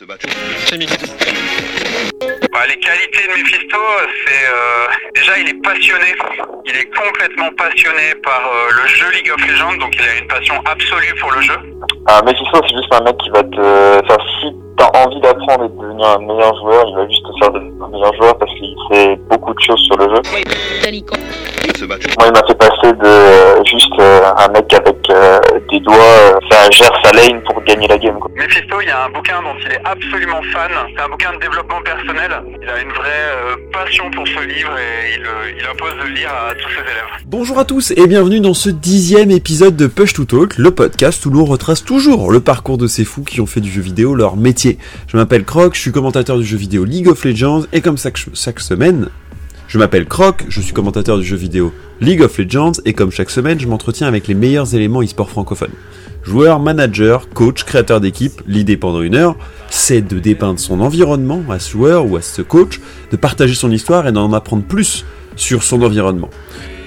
Bah, les qualités de Mephisto, c'est euh, déjà il est passionné. Il est complètement passionné par euh, le jeu League of Legends, donc il a une passion absolue pour le jeu. Ah, Mephisto, c'est juste un mec qui va te faire si t'as envie d'apprendre et de devenir un meilleur joueur, il va juste te faire devenir un meilleur joueur parce qu'il sait beaucoup de choses sur le jeu. Moi, il m'a fait passer de euh, juste euh, un mec avec euh, des doigts faire gère sa lane pour gagner la game. Quoi. Mephisto, il y a un bouquin dont il est absolument fan. C'est un bouquin de développement personnel. Il a une vraie passion pour ce livre et il, il impose de le lire à tous ses élèves. Bonjour à tous et bienvenue dans ce dixième épisode de Push to Talk, le podcast où l'on retrace toujours le parcours de ces fous qui ont fait du jeu vidéo leur métier. Je m'appelle Croc, je suis commentateur du jeu vidéo League of Legends et comme chaque, semaine, je m'appelle Croc, je suis commentateur du jeu vidéo League of Legends et comme chaque semaine, je m'entretiens avec les meilleurs éléments e-sport francophones. Joueur, manager, coach, créateur d'équipe, l'idée pendant une heure, c'est de dépeindre son environnement à ce joueur ou à ce coach, de partager son histoire et d'en apprendre plus sur son environnement.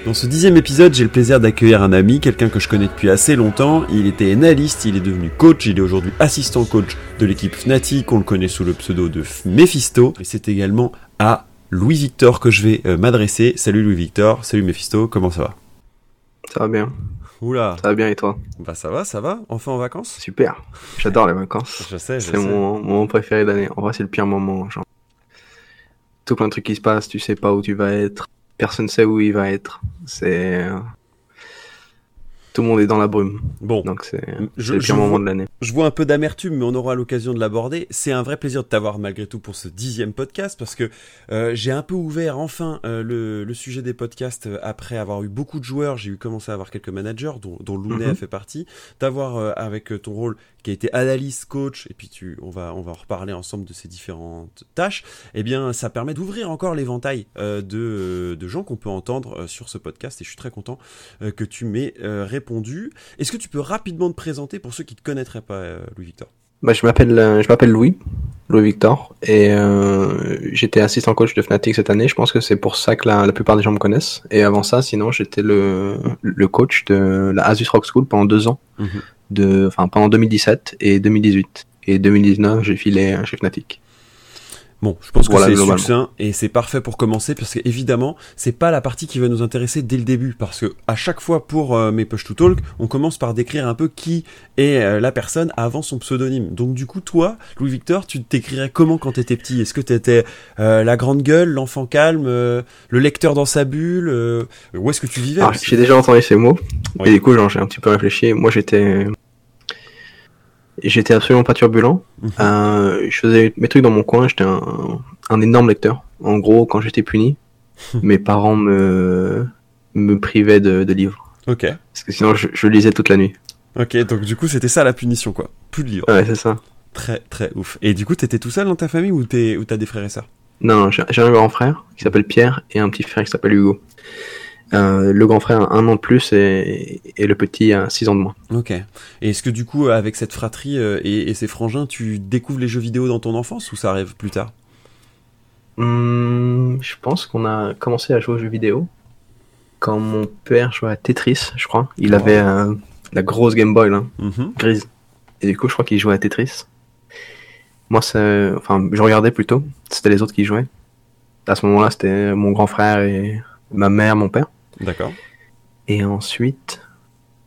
Dans ce dixième épisode, j'ai le plaisir d'accueillir un ami, quelqu'un que je connais depuis assez longtemps. Il était analyste, il est devenu coach, il est aujourd'hui assistant coach de l'équipe Fnatic, on le connaît sous le pseudo de Mephisto. Et c'est également à Louis-Victor que je vais euh, m'adresser. Salut Louis-Victor, salut Mephisto, comment ça va? Ça va bien. Oula, Ça va bien et toi? Bah ça va, ça va, enfin en vacances? Super. J'adore les vacances. Je sais, je C'est mon moment préféré d'année. En vrai, c'est le pire moment. Genre, tout plein de trucs qui se passent, tu sais pas où tu vas être. Personne sait où il va être. C'est tout le monde est dans la brume. Bon, Donc c'est le pire moment vois- de l'année. Je vois un peu d'amertume, mais on aura l'occasion de l'aborder. C'est un vrai plaisir de t'avoir malgré tout pour ce dixième podcast, parce que euh, j'ai un peu ouvert enfin euh, le, le sujet des podcasts euh, après avoir eu beaucoup de joueurs. J'ai eu commencé à avoir quelques managers, dont, dont Lounet Mhm. a fait partie. D'avoir euh, avec ton rôle qui a été analyste, coach, et puis tu, on va, on va en reparler ensemble de ces différentes tâches. Eh bien, ça permet d'ouvrir encore l'éventail de, de gens qu'on peut entendre sur ce podcast, et je suis très content que tu m'aies euh, répondu. Est-ce que tu peux rapidement te présenter pour ceux qui ne te connaîtraient pas, euh, Louis-Victor Bah, je m'appelle euh, je m'appelle Louis, Louis Victor, et euh, j'étais assistant coach de Fnatic cette année. Je pense que c'est pour ça que la, la plupart des gens me connaissent. Et avant ça, sinon, j'étais le le coach de la Asus Rock School pendant deux ans, Mhm. de enfin pendant 2017 et 2018. Et 2019, j'ai filé chez Fnatic. Bon, je pense que c'est succinct et c'est parfait pour commencer parce que évidemment, c'est pas la partie qui va nous intéresser dès le début parce que à chaque fois pour euh, mes push to talk, on commence par décrire un peu qui est euh, la personne avant son pseudonyme. Donc du coup, toi, Louis Victor, tu t'écrirais comment quand t'étais petit? Est-ce que t'étais euh, la grande gueule, l'enfant calme, euh, le lecteur dans sa bulle euh, Où est-ce que tu vivais Alors, aussi? j'ai déjà entendu ces mots, Oui. et du coup, genre, j'ai un petit peu réfléchi. Moi, j'étais j'étais absolument pas turbulent. Mhm. Euh, je faisais mes trucs dans mon coin. J'étais un, un énorme lecteur. En gros, quand j'étais puni, mes parents me me privaient de, de livres Ok, parce que sinon, je, je lisais toute la nuit. ok. Donc du coup, c'était ça la punition quoi. Plus de livres. Ouais, c'est ça. Très très ouf. Et du coup, t'étais tout seul dans ta famille ou t'as des frères et sœurs? Non, j'ai un grand frère qui s'appelle Pierre et un petit frère qui s'appelle Hugo. Euh, le grand frère a un an de plus et, et le petit a six ans de moins. Ok. Et est-ce que du coup, avec cette fratrie euh, et, et ces frangins, tu découvres les jeux vidéo dans ton enfance ou ça arrive plus tard? Hum, je pense qu'on a commencé à jouer aux jeux vidéo quand mon père jouait à Tetris, je crois. Il Oh. avait euh, la grosse Game Boy là, Mhm. grise. Et du coup, je crois qu'il jouait à Tetris. Moi, c'est, enfin, je regardais plutôt. C'était les autres qui jouaient. À ce moment-là, c'était mon grand frère et ma mère, mon père. D'accord. Et ensuite,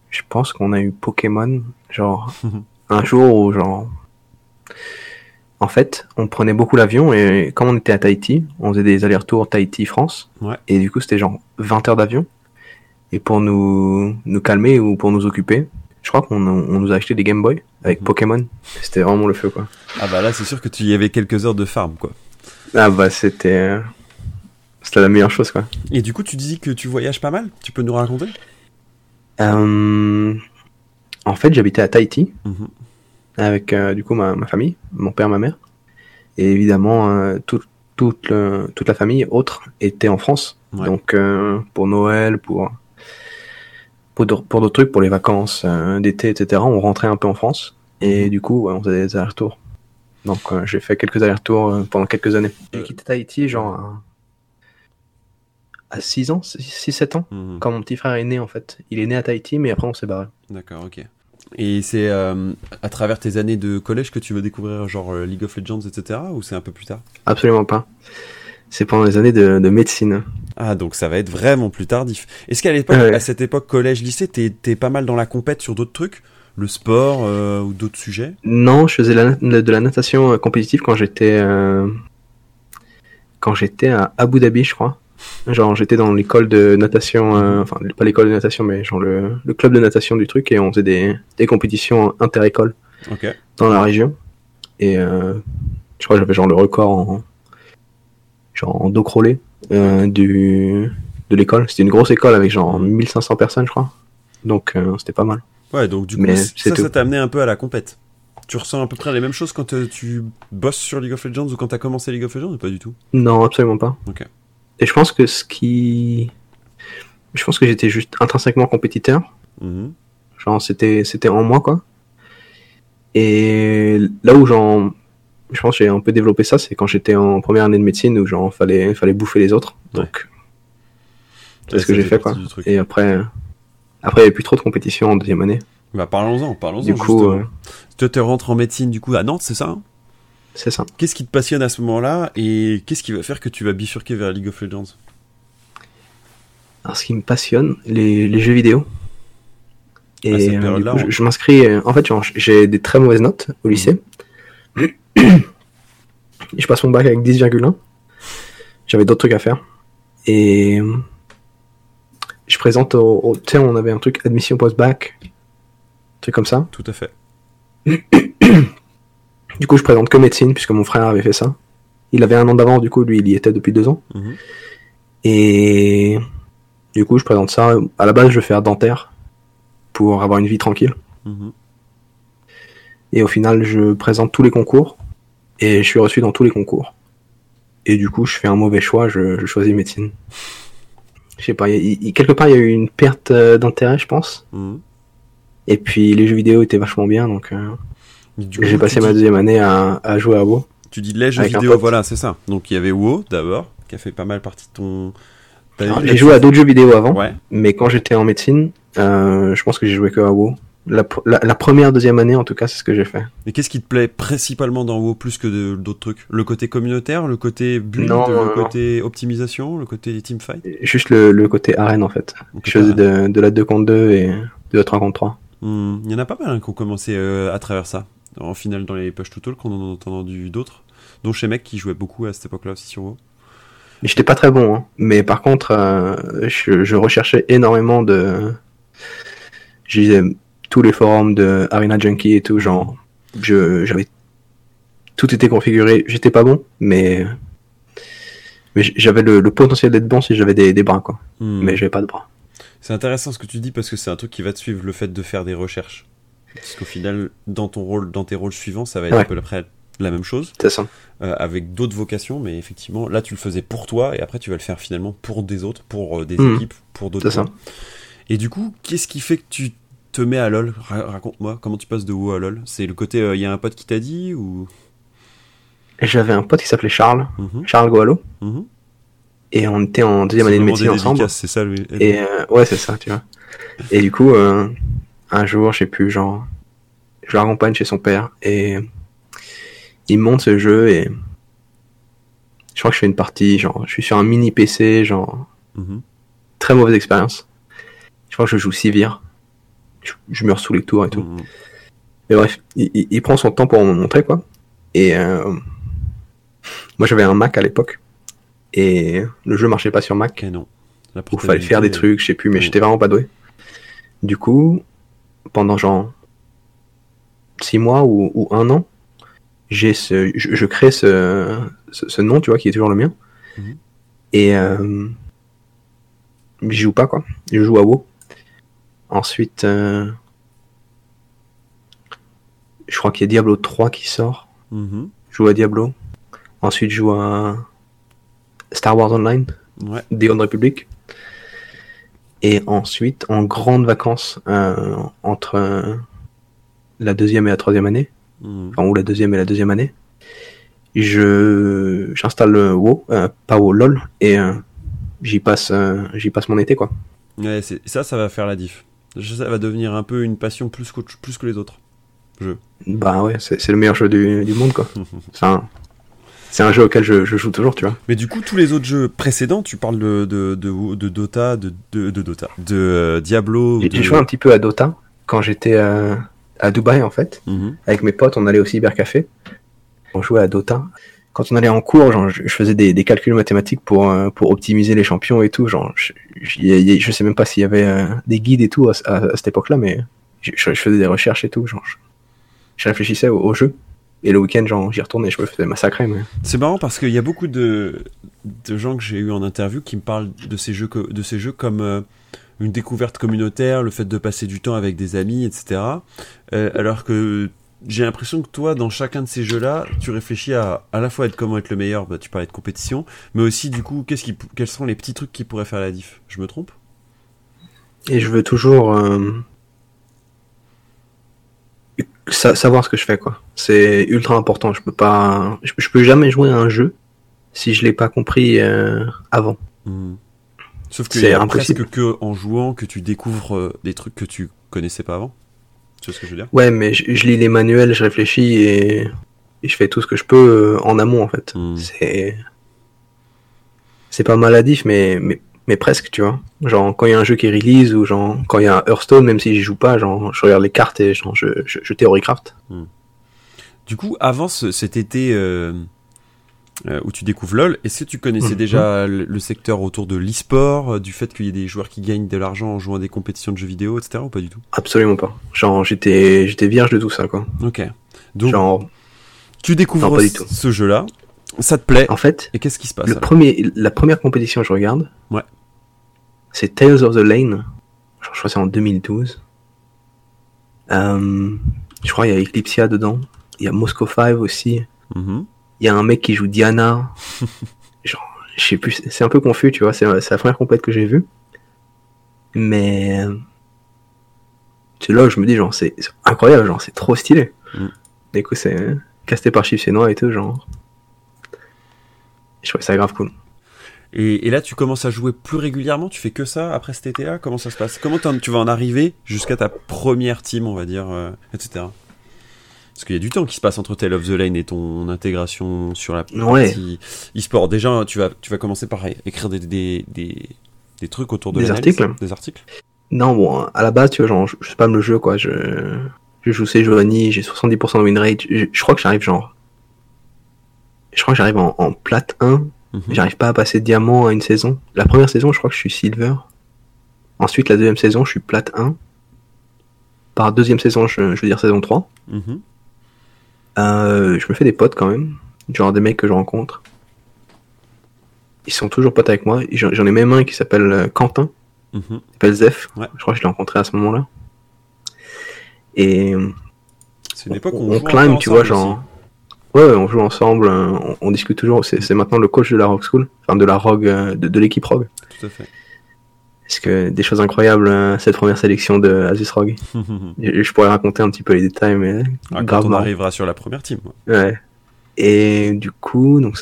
je pense qu'on a eu Pokémon, genre un jour où genre, en fait, on prenait beaucoup l'avion et comme on était à Tahiti, on faisait des allers-retours Tahiti-France. Ouais. Et du coup, c'était genre 20 heures d'avion. Et pour nous nous calmer ou pour nous occuper, je crois qu'on on nous a acheté des Game Boy avec Mhm. Pokémon. C'était vraiment le feu quoi. Ah bah là, c'est sûr que tu y avais quelques heures de farm, quoi. Ah bah c'était c'était la meilleure chose quoi. Et du coup, tu dis que tu voyages pas mal? Tu peux nous raconter? Euh, en fait, j'habitais à Tahiti. Mhm. avec euh, du coup ma, ma famille, mon père, ma mère, et évidemment euh, tout- toute, le- toute la famille autre était en France. Ouais. Donc euh, pour Noël, pour pour d'autres pour d'autres trucs, pour les vacances d'été, etc. On rentrait un peu en France et du coup ouais, on faisait des allers-retours. Donc j'ai fait quelques allers-retours pendant quelques années. J'ai quitté Tahiti genre à, à 6 ans, 6-7 ans, Mhm. quand mon petit frère est né en fait. Il est né à Tahiti mais après on s'est barré. D'accord, ok. Et c'est euh, à travers tes années de collège que tu veux découvrir genre euh, League of Legends, etc. Ou c'est un peu plus tard? Absolument pas. C'est pendant les années de, de médecine. Ah, donc ça va être vraiment plus tardif. Est-ce qu'à l'époque, Ouais. à cette époque collège-lycée, t'es t'es pas mal dans la compète sur d'autres trucs? Le sport euh, ou d'autres sujets? Non, je faisais la- de la natation compétitive quand j'étais euh, quand j'étais à Abu Dhabi, je crois. Genre j'étais dans l'école de natation, euh, enfin pas l'école de natation, mais genre le, le club de natation du truc et on faisait des, des compétitions inter-écoles dans la région. Et euh, je crois que j'avais genre le record en genre en dos crawlé euh, du de l'école. C'était une grosse école avec genre 1500 personnes, je crois. Donc c'était pas mal. Ouais, donc du coup, Mais ça, ça t'a amené un peu à la compète. Tu ressens à peu près les mêmes choses quand tu bosses sur League of Legends ou quand t'as commencé League of Legends ou pas du tout? Non, absolument pas. Ok. Et je pense que ce qui. Je pense que j'étais juste intrinsèquement compétiteur. Mhm. Genre, c'était, c'était en moi, quoi. Et là où j'en. Je pense que j'ai un peu développé ça, c'est quand j'étais en première année de médecine où genre fallait, fallait bouffer les autres. Donc, c'est ce que j'ai fait, quoi. Et après, après, il n'y avait plus trop de compétition en deuxième année. Bah parlons-en, parlons-en. Du coup, euh, tu rentres en médecine du coup à Nantes, c'est ça hein? C'est ça. Qu'est-ce qui te passionne à ce moment-là et qu'est-ce qui va faire que tu vas bifurquer vers League of Legends? Alors, ce qui me passionne, les, les jeux vidéo. Et À cette euh, du coup, je, je m'inscris. euh, En fait, j'ai des très mauvaises notes au lycée. je passe mon bac avec 10,1. J'avais d'autres trucs à faire. Et je présente au. au- tu sais, on avait un truc admission post-bac. Un truc comme ça. Tout à fait. Du coup, je présente que médecine, puisque mon frère avait fait ça. Il avait un an d'avance, du coup, lui, il y était depuis deux ans. Mhm. Et du coup, je présente ça. À la base, je veux faire dentaire pour avoir une vie tranquille. Mhm. Et au final, je présente tous les concours et je suis reçu dans tous les concours. Et du coup, je fais un mauvais choix, je, je choisis médecine. Je sais pas, y quelque part, il y a eu une perte euh, d'intérêt, je pense. Mhm. Et puis, les jeux vidéo étaient vachement bien, donc euh, j'ai passé ma dis- deuxième année à, à jouer à WoW. Tu dis les jeux vidéo, voilà, c'est ça. Donc il y avait WoW d'abord, qui a fait pas mal partie de ton. J'ai joué à d'autres jeux vidéo avant, Ouais. mais quand j'étais en médecine, euh, je pense que j'ai joué que à WoW. La, la, la première, deuxième année, en tout cas, c'est ce que j'ai fait. Et qu'est-ce qui te plaît principalement dans WoW plus que d'autres trucs? Le côté communautaire, le côté build, Non, le non. côté optimisation, le côté teamfight? Juste le, le côté arène, en fait. Donc, Je faisais t'as- de, de la 2 contre 2 et de la 3 contre 3. Hmm, Il y en a pas mal hein, qui ont commencé euh, à travers ça. En finale, dans les push to talk, on en a entendu d'autres. Dont chez Mec qui jouait beaucoup à cette époque-là aussi sur WoW. Mais J'étais pas très bon, hein. mais par contre, euh, je, je recherchais énormément de. Je lisais tous les forums de Arena Junkie et tout, genre, je, j'avais tout était configuré. J'étais pas bon, mais mais j'avais le, le potentiel d'être bon si j'avais des, des bras, quoi. Hmm. Mais j'avais pas de bras. C'est intéressant ce que tu dis parce que c'est un truc qui va te suivre, le fait de faire des recherches. Parce qu'au final, dans ton rôle, dans tes rôles suivants, ça va être Ouais. à peu près la même chose, C'est ça. euh, avec d'autres vocations, mais effectivement, là tu le faisais pour toi et après tu vas le faire finalement pour des autres, pour euh, des Mhm. équipes, pour d'autres. C'est ça. gens. Et du coup, qu'est-ce qui fait que tu te mets à LoL? Ra- Raconte-moi comment tu passes de WoW à LoL? C'est le côté, il y a un pote qui t'a dit ou? J'avais un pote qui s'appelait Charles, Mhm, Charles Goalo, mhm. et on était en deuxième année de médecine ensemble. C'est ça, lui. Et euh, ouais, c'est ça, tu vois. Et du coup, euh, un jour, je sais plus, genre, je l'accompagne chez son père et il me monte ce jeu et je crois que je fais une partie, genre, je suis sur un mini PC, genre, Mhm. très mauvaise expérience. Je crois que je joue Sivir. Je, je meurs sous les tours et tout. Mhm. Mais bref, il, il- il prend son temps pour me montrer, quoi. Et euh, moi, j'avais un Mac à l'époque. Et le jeu marchait pas sur Mac. Non. Où fallait faire des trucs, je sais plus, mais Oui. j'étais vraiment pas doué. Du coup, pendant genre six mois ou, ou un an, j'ai ce, je, je crée ce, ce, ce nom, tu vois, qui est toujours le mien. Mhm. Et euh, j'y joue pas, quoi. Je joue à WoW. Ensuite, euh, je crois qu'il y a Diablo 3 qui sort. Mhm. Je joue à Diablo. Ensuite, je joue à Star Wars Online. Ouais. The Old Republic. Et ensuite, en grandes vacances, euh, entre euh, la deuxième et la troisième année, Mhm. enfin, ou la deuxième et la deuxième année, je j'installe le WoW, euh, pas WoW, LOL, et euh, j'y passe, j'y passe mon été, quoi. Ouais, ça, ça va faire la diff. Ça va devenir un peu une passion plus, qu'autre- plus que les autres. jeux. Bah ouais, c'est le meilleur jeu du, du monde, quoi. Un, c'est un jeu auquel je, je joue toujours, tu vois. Mais du coup, tous les autres jeux précédents, tu parles de, de, de, de Dota, de, de, de Dota, de euh, Diablo. J'ai joué un petit peu à Dota quand j'étais euh, à Dubaï, en fait. Mhm. Avec mes potes, on allait au cybercafé. On jouait à Dota. Quand on allait en cours, genre, je, je faisais des, des calculs mathématiques pour, euh, pour optimiser les champions et tout. Genre, je, je, sais même pas s'il y avait euh, des guides et tout à, à- à cette époque-là, mais je, faisais des recherches et tout. Genre, je, je réfléchissais au, au jeu. Et le week-end, j'y retournais et je me faisais massacrer. Mais... C'est marrant parce qu'il y a beaucoup de, de gens que j'ai eu en interview qui me parlent de ces jeux, co- de ces jeux comme euh, une découverte communautaire, le fait de passer du temps avec des amis, etc. Euh, alors que j'ai l'impression que toi, dans chacun de ces jeux-là, tu réfléchis à à la fois être comment être le meilleur, bah, tu parlais de compétition, mais aussi du coup, qu'est-ce qui, pou- quels sont les petits trucs qui pourraient faire la diff? Je me trompe? Et je veux toujours euh, sa- savoir ce que je fais, quoi. C'est ultra important. Je peux pas, je, je peux jamais jouer à un jeu si je l'ai pas compris euh, avant. Mhm. Sauf qu'il C'est presque que en jouant que tu découvres euh, des trucs que tu connaissais pas avant. Tu vois ce que je veux dire? Ouais, mais je, je lis les manuels, je réfléchis et, et je fais tout ce que je peux euh, en amont, en fait. Mhm. C'est c'est pas maladif, mais, mais mais presque, tu vois. Genre quand il y a un jeu qui release ou genre quand il y a un Hearthstone, même si j'y joue pas, genre je regarde les cartes et genre je je, je théorie-craft. Du coup, avant ce- cet été euh, euh, où tu découvres LoL, est-ce que tu connaissais Mhm. déjà le, le secteur autour de l'e-sport, euh, du fait qu'il y ait des joueurs qui gagnent de l'argent en jouant à des compétitions de jeux vidéo, etc. ou pas du tout? Absolument pas. Genre j'étais j'étais vierge de tout ça, quoi. Ok. Donc, Genre tu découvres non, pas du tout. ce jeu-là, ça te plaît, en fait, et qu'est-ce qui se passe le premier la première compétition que je regarde, Ouais. C'est Tales of the Lane. Je crois que c'est en 2012. Euh, je crois qu'il y a Eclipsia dedans. Il y a Moscow 5 aussi. Mhm. Il y a un mec qui joue Diana. Genre, je sais plus, c'est un peu confus, tu vois. C'est c'est la première compète que j'ai vue. Mais c'est là où je me dis, genre, c'est incroyable, genre, c'est trop stylé. Mm. Du coup, c'est casté par Chief Noir et tout, genre. Je trouvais ça grave cool. Et, et là, tu commences à jouer plus régulièrement Tu fais que ça après cet été-là? Comment ça se passe? Comment tu vas en arriver jusqu'à ta première team, on va dire, euh, etc. Parce qu'il y a du temps qui se passe entre Tale of the Lane et ton intégration sur la Ouais. partie e-sport. Déjà, tu vas, tu vas commencer par écrire des, des, des, des trucs autour de Des articles Des articles? Non, bon, à la base, tu vois, genre, je, je spam le jeu, quoi. Je, je joue Sejuani, j'ai 70% de win rate. Je, je crois que j'arrive, genre. Je crois que j'arrive en, en plate 1. Mhm. J'arrive pas à passer diamant à une saison. La première saison, je crois que je suis silver. Ensuite, la deuxième saison, je suis plate 1. Par deuxième saison, je, je veux dire saison 3. Mhm. Euh, je me fais des potes quand même. Genre des mecs que je rencontre. Ils sont toujours potes avec moi. J'en ai même un qui s'appelle euh, Quentin. Mhm. Il s'appelle Zef. Ouais. Je crois que je l'ai rencontré à ce moment-là. Et C'est une époque où on, on, climb, tu vois, genre. Ouais, on joue ensemble, euh, on, on discute toujours. C'est maintenant le coach de la Rock School, enfin de la Rogue, euh, de, de l'équipe Rogue. Tout à fait. Parce que des choses incroyables, euh, cette première sélection de Asus Rogue. Je pourrais raconter un petit peu les détails, mais Ah, grave quand on arrivera sur la première team. ouais. Ouais. Et du coup, donc,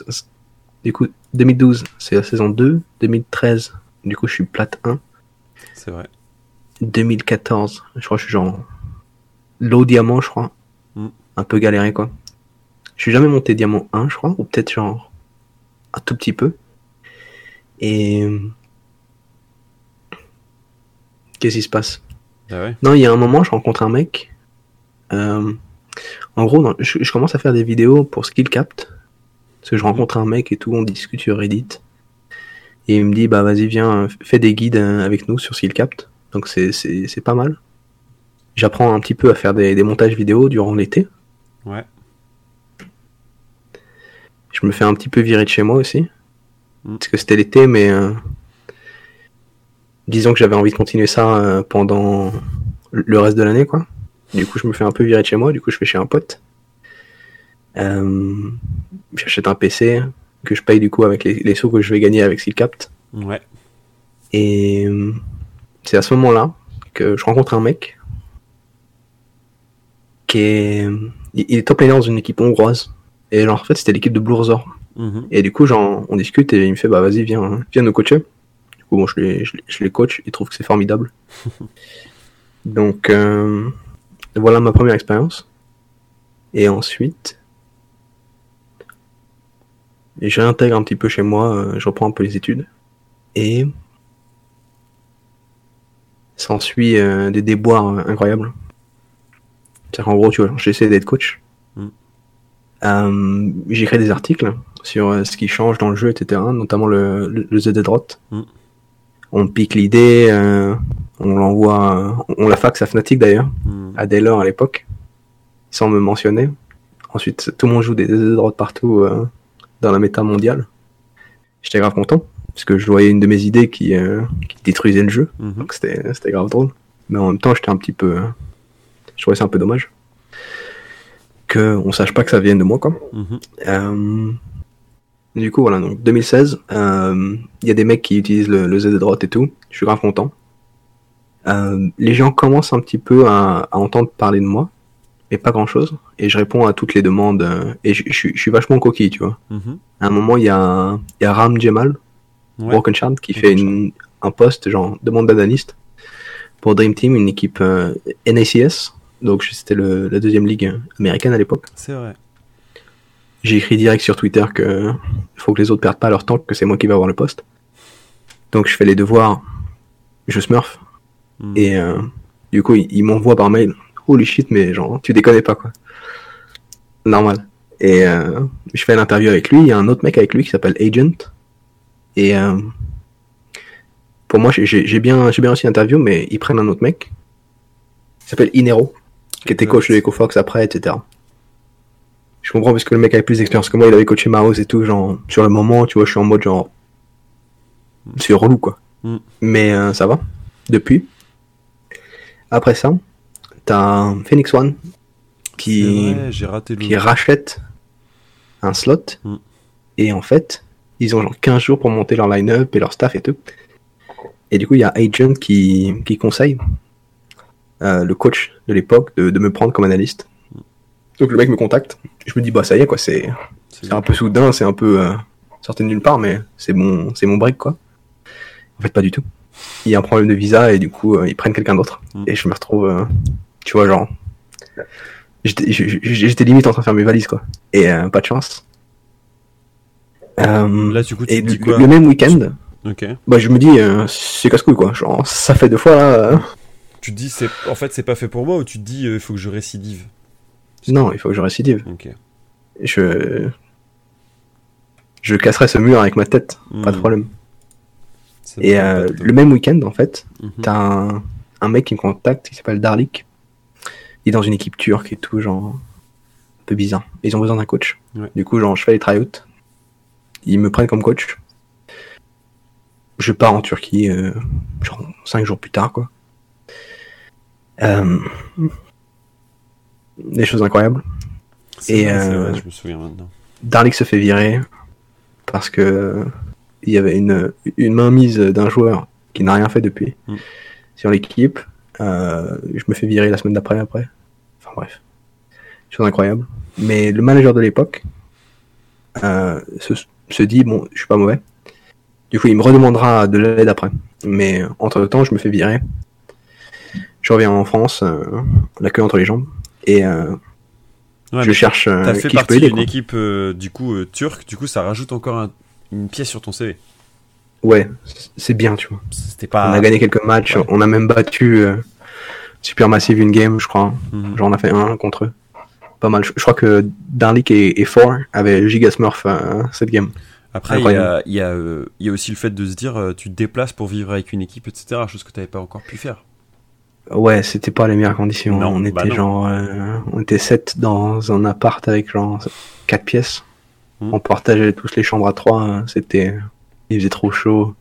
du coup, 2012, c'est la saison 2. 2013, du coup, je suis plate 1. C'est vrai. 2014, je crois que je suis genre low diamant, je crois. Mm. Un peu galéré, quoi. Je suis jamais monté diamant 1, je crois, ou peut-être genre un tout petit peu. Et qu'est-ce qui se passe? Ah ouais. Non, il y a un moment, je rencontre un mec. Euh, en gros, je, je commence à faire des vidéos pour Skillcapt. Parce que je rencontre un mec et tout, on discute sur Reddit. Et il me dit, bah vas-y, viens, fais des guides euh, avec nous sur Skillcapt. Donc c'est, c'est, c'est pas mal. J'apprends un petit peu à faire des, des montages vidéo durant l'été. Ouais. Je me fais un petit peu virer de chez moi aussi. Mm. Parce que c'était l'été, mais euh, disons que j'avais envie de continuer ça euh, pendant le reste de l'année, quoi. Du coup, je me fais un peu virer de chez moi. Du coup, je vais chez un pote. Euh, J'achète un PC que je paye du coup avec les, les sous que je vais gagner avec Skillcapt. Ouais. Et c'est à ce moment-là que je rencontre un mec qui est, il est top dans une équipe hongroise. Et genre, en fait, c'était l'équipe de Blurzor. Mhm. Et du coup, genre, on discute et il me fait, bah vas-y, viens, viens nous coacher. Du coup, bon, je les, je les, je les coach, ils trouvent que c'est formidable. Donc, euh, voilà ma première expérience. Et ensuite, je réintègre un petit peu chez moi, euh, je reprends un peu les études. Et s'ensuit euh, des déboires euh, incroyables. C'est-à-dire qu'en gros, tu vois, j'essaie d'être coach. Mm. Euh, J'écris des articles sur euh, ce qui change dans le jeu, etc. Notamment le, le, le ZD Drot. Mm. On pique l'idée, euh, on l'envoie, on la faxe à Fnatic d'ailleurs, Hmm. à Daylor à l'époque, sans me mentionner. Ensuite, tout le monde joue des ZD Drot partout euh, dans la méta mondiale. J'étais grave content, parce que je voyais une de mes idées qui, qui détruisait le jeu. Mhm. Donc c'était grave drôle. Mais en même temps, j'étais un petit peu. Je trouvais ça un peu dommage. Que on sache pas que ça vienne de moi, quoi. Mhm. Euh, Du coup, voilà, donc 2016, euh, il y a des mecs qui utilisent le, le ZDROT et tout. Je suis grave content. Euh, les gens commencent un petit peu à, à entendre parler de moi, mais pas grand chose. Et je réponds à toutes les demandes. euh, et je, je suis- je suis vachement coquille, tu vois. Mhm. À un moment, il y a, il y a Ram Jemal, Ouais. Broken Shard, qui fait une, un post, genre, demande d'analyste pour Dream Team, une équipe euh, NACS. Donc, c'était la deuxième ligue américaine à l'époque. C'est vrai. J'ai écrit direct sur Twitter que faut que les autres perdent pas leur temps, que c'est moi qui vais avoir le poste. Donc, je fais les devoirs, je smurf, Mhm. et euh, du coup, il, il m'envoie par mail. Holy shit, mais genre, tu déconnes pas, quoi. Normal. Et euh, je fais l'interview avec lui. Il y a un autre mec avec lui qui s'appelle Agent. Et euh, pour moi, j'ai- bien, bien réussi l'interview, mais ils prennent un autre mec. Il s'appelle Inero, qui était coach de EcoFox après, etc. Je comprends parce que le mec avait plus d'expérience que moi. Il avait coaché Maos et tout. Genre, sur le moment, tu vois, je suis en mode genre. C'est relou, quoi. Mm. Mais euh, ça va. Depuis. Après ça, t'as Phoenix One qui, C'est vrai, j'ai raté le. qui rachète un slot. Mm. Et en fait, ils ont genre 15 jours pour monter leur line-up et leur staff et tout. Et du coup, il y a Agent qui, qui conseille euh, le coach de l'époque de, de me prendre comme analyste. Donc le mec me contacte. Je me dis, bah ça y est, quoi, c'est c'est un peu soudain, c'est un peu euh, sorti de nulle part, mais c'est mon, c'est mon break, quoi. En fait, pas du tout. Il y a un problème de visa et du coup, euh, ils prennent quelqu'un d'autre. Mm. Et je me retrouve, euh, tu vois, genre, j'étais limite en train de faire mes valises, quoi. Et pas de chance. Là, du coup, tu et te dis du- quoi le même week-end, Ok. bah, je me dis, c'est casse-couille, quoi. Genre, ça fait deux fois, là. Euh, Tu te dis, c'est... en fait, c'est pas fait pour moi ou tu te dis, il faut que je récidive? Non, il faut que je récidive. Ok. Je, je casserai ce mur avec ma tête. Pas de Mhm. problème. Et euh, le même week-end, en fait, Mhm. t'as un, un mec qui me contacte qui s'appelle Darlik. Il est dans une équipe turque et tout, genre un peu bizarre. Ils ont besoin d'un coach. Ouais. Du coup, genre, je fais les tryouts. Ils me prennent comme coach. Je pars en Turquie, euh, genre 5 jours plus tard, quoi. Euh, des choses incroyables. Et, vrai, euh, vrai, je me souviens maintenant. Darlik se fait virer parce que il y avait une, une mainmise d'un joueur qui n'a rien fait depuis Mm. sur l'équipe. Euh, je me fais virer la semaine d'après après. Enfin bref, chose incroyable. Mais le manager de l'époque euh, se, se dit bon, je suis pas mauvais. Du coup, il me redemandera de l'aide après. Mais entre temps, je me fais virer. Je reviens en France, euh, la queue entre les jambes, et euh, Ouais, je cherche euh, T'as fait qui je peux partie aider. d'une équipe euh, du coup euh, turque, du coup ça rajoute encore un- une pièce sur ton CV. Ouais, c'est bien, tu vois. C'était On a gagné quelques matchs, ouais. on a même battu euh, Supermassive une game, je crois. Mhm. Genre on a fait un contre eux. Pas mal. Je, crois que Darlik et, et Four avaient Giga Smurf euh, cette game. Après, il y, a, Incroyable. il y, a, euh, il y a aussi le fait de se dire, euh, tu te déplaces pour vivre avec une équipe, etc. Chose que tu n'avais pas encore pu faire. Ouais, c'était pas les meilleures conditions. Non, on bah était non. genre, euh, on était sept dans un appart avec genre quatre pièces. Mhm. On partageait tous les chambres à trois. hein. C'était, il faisait trop chaud.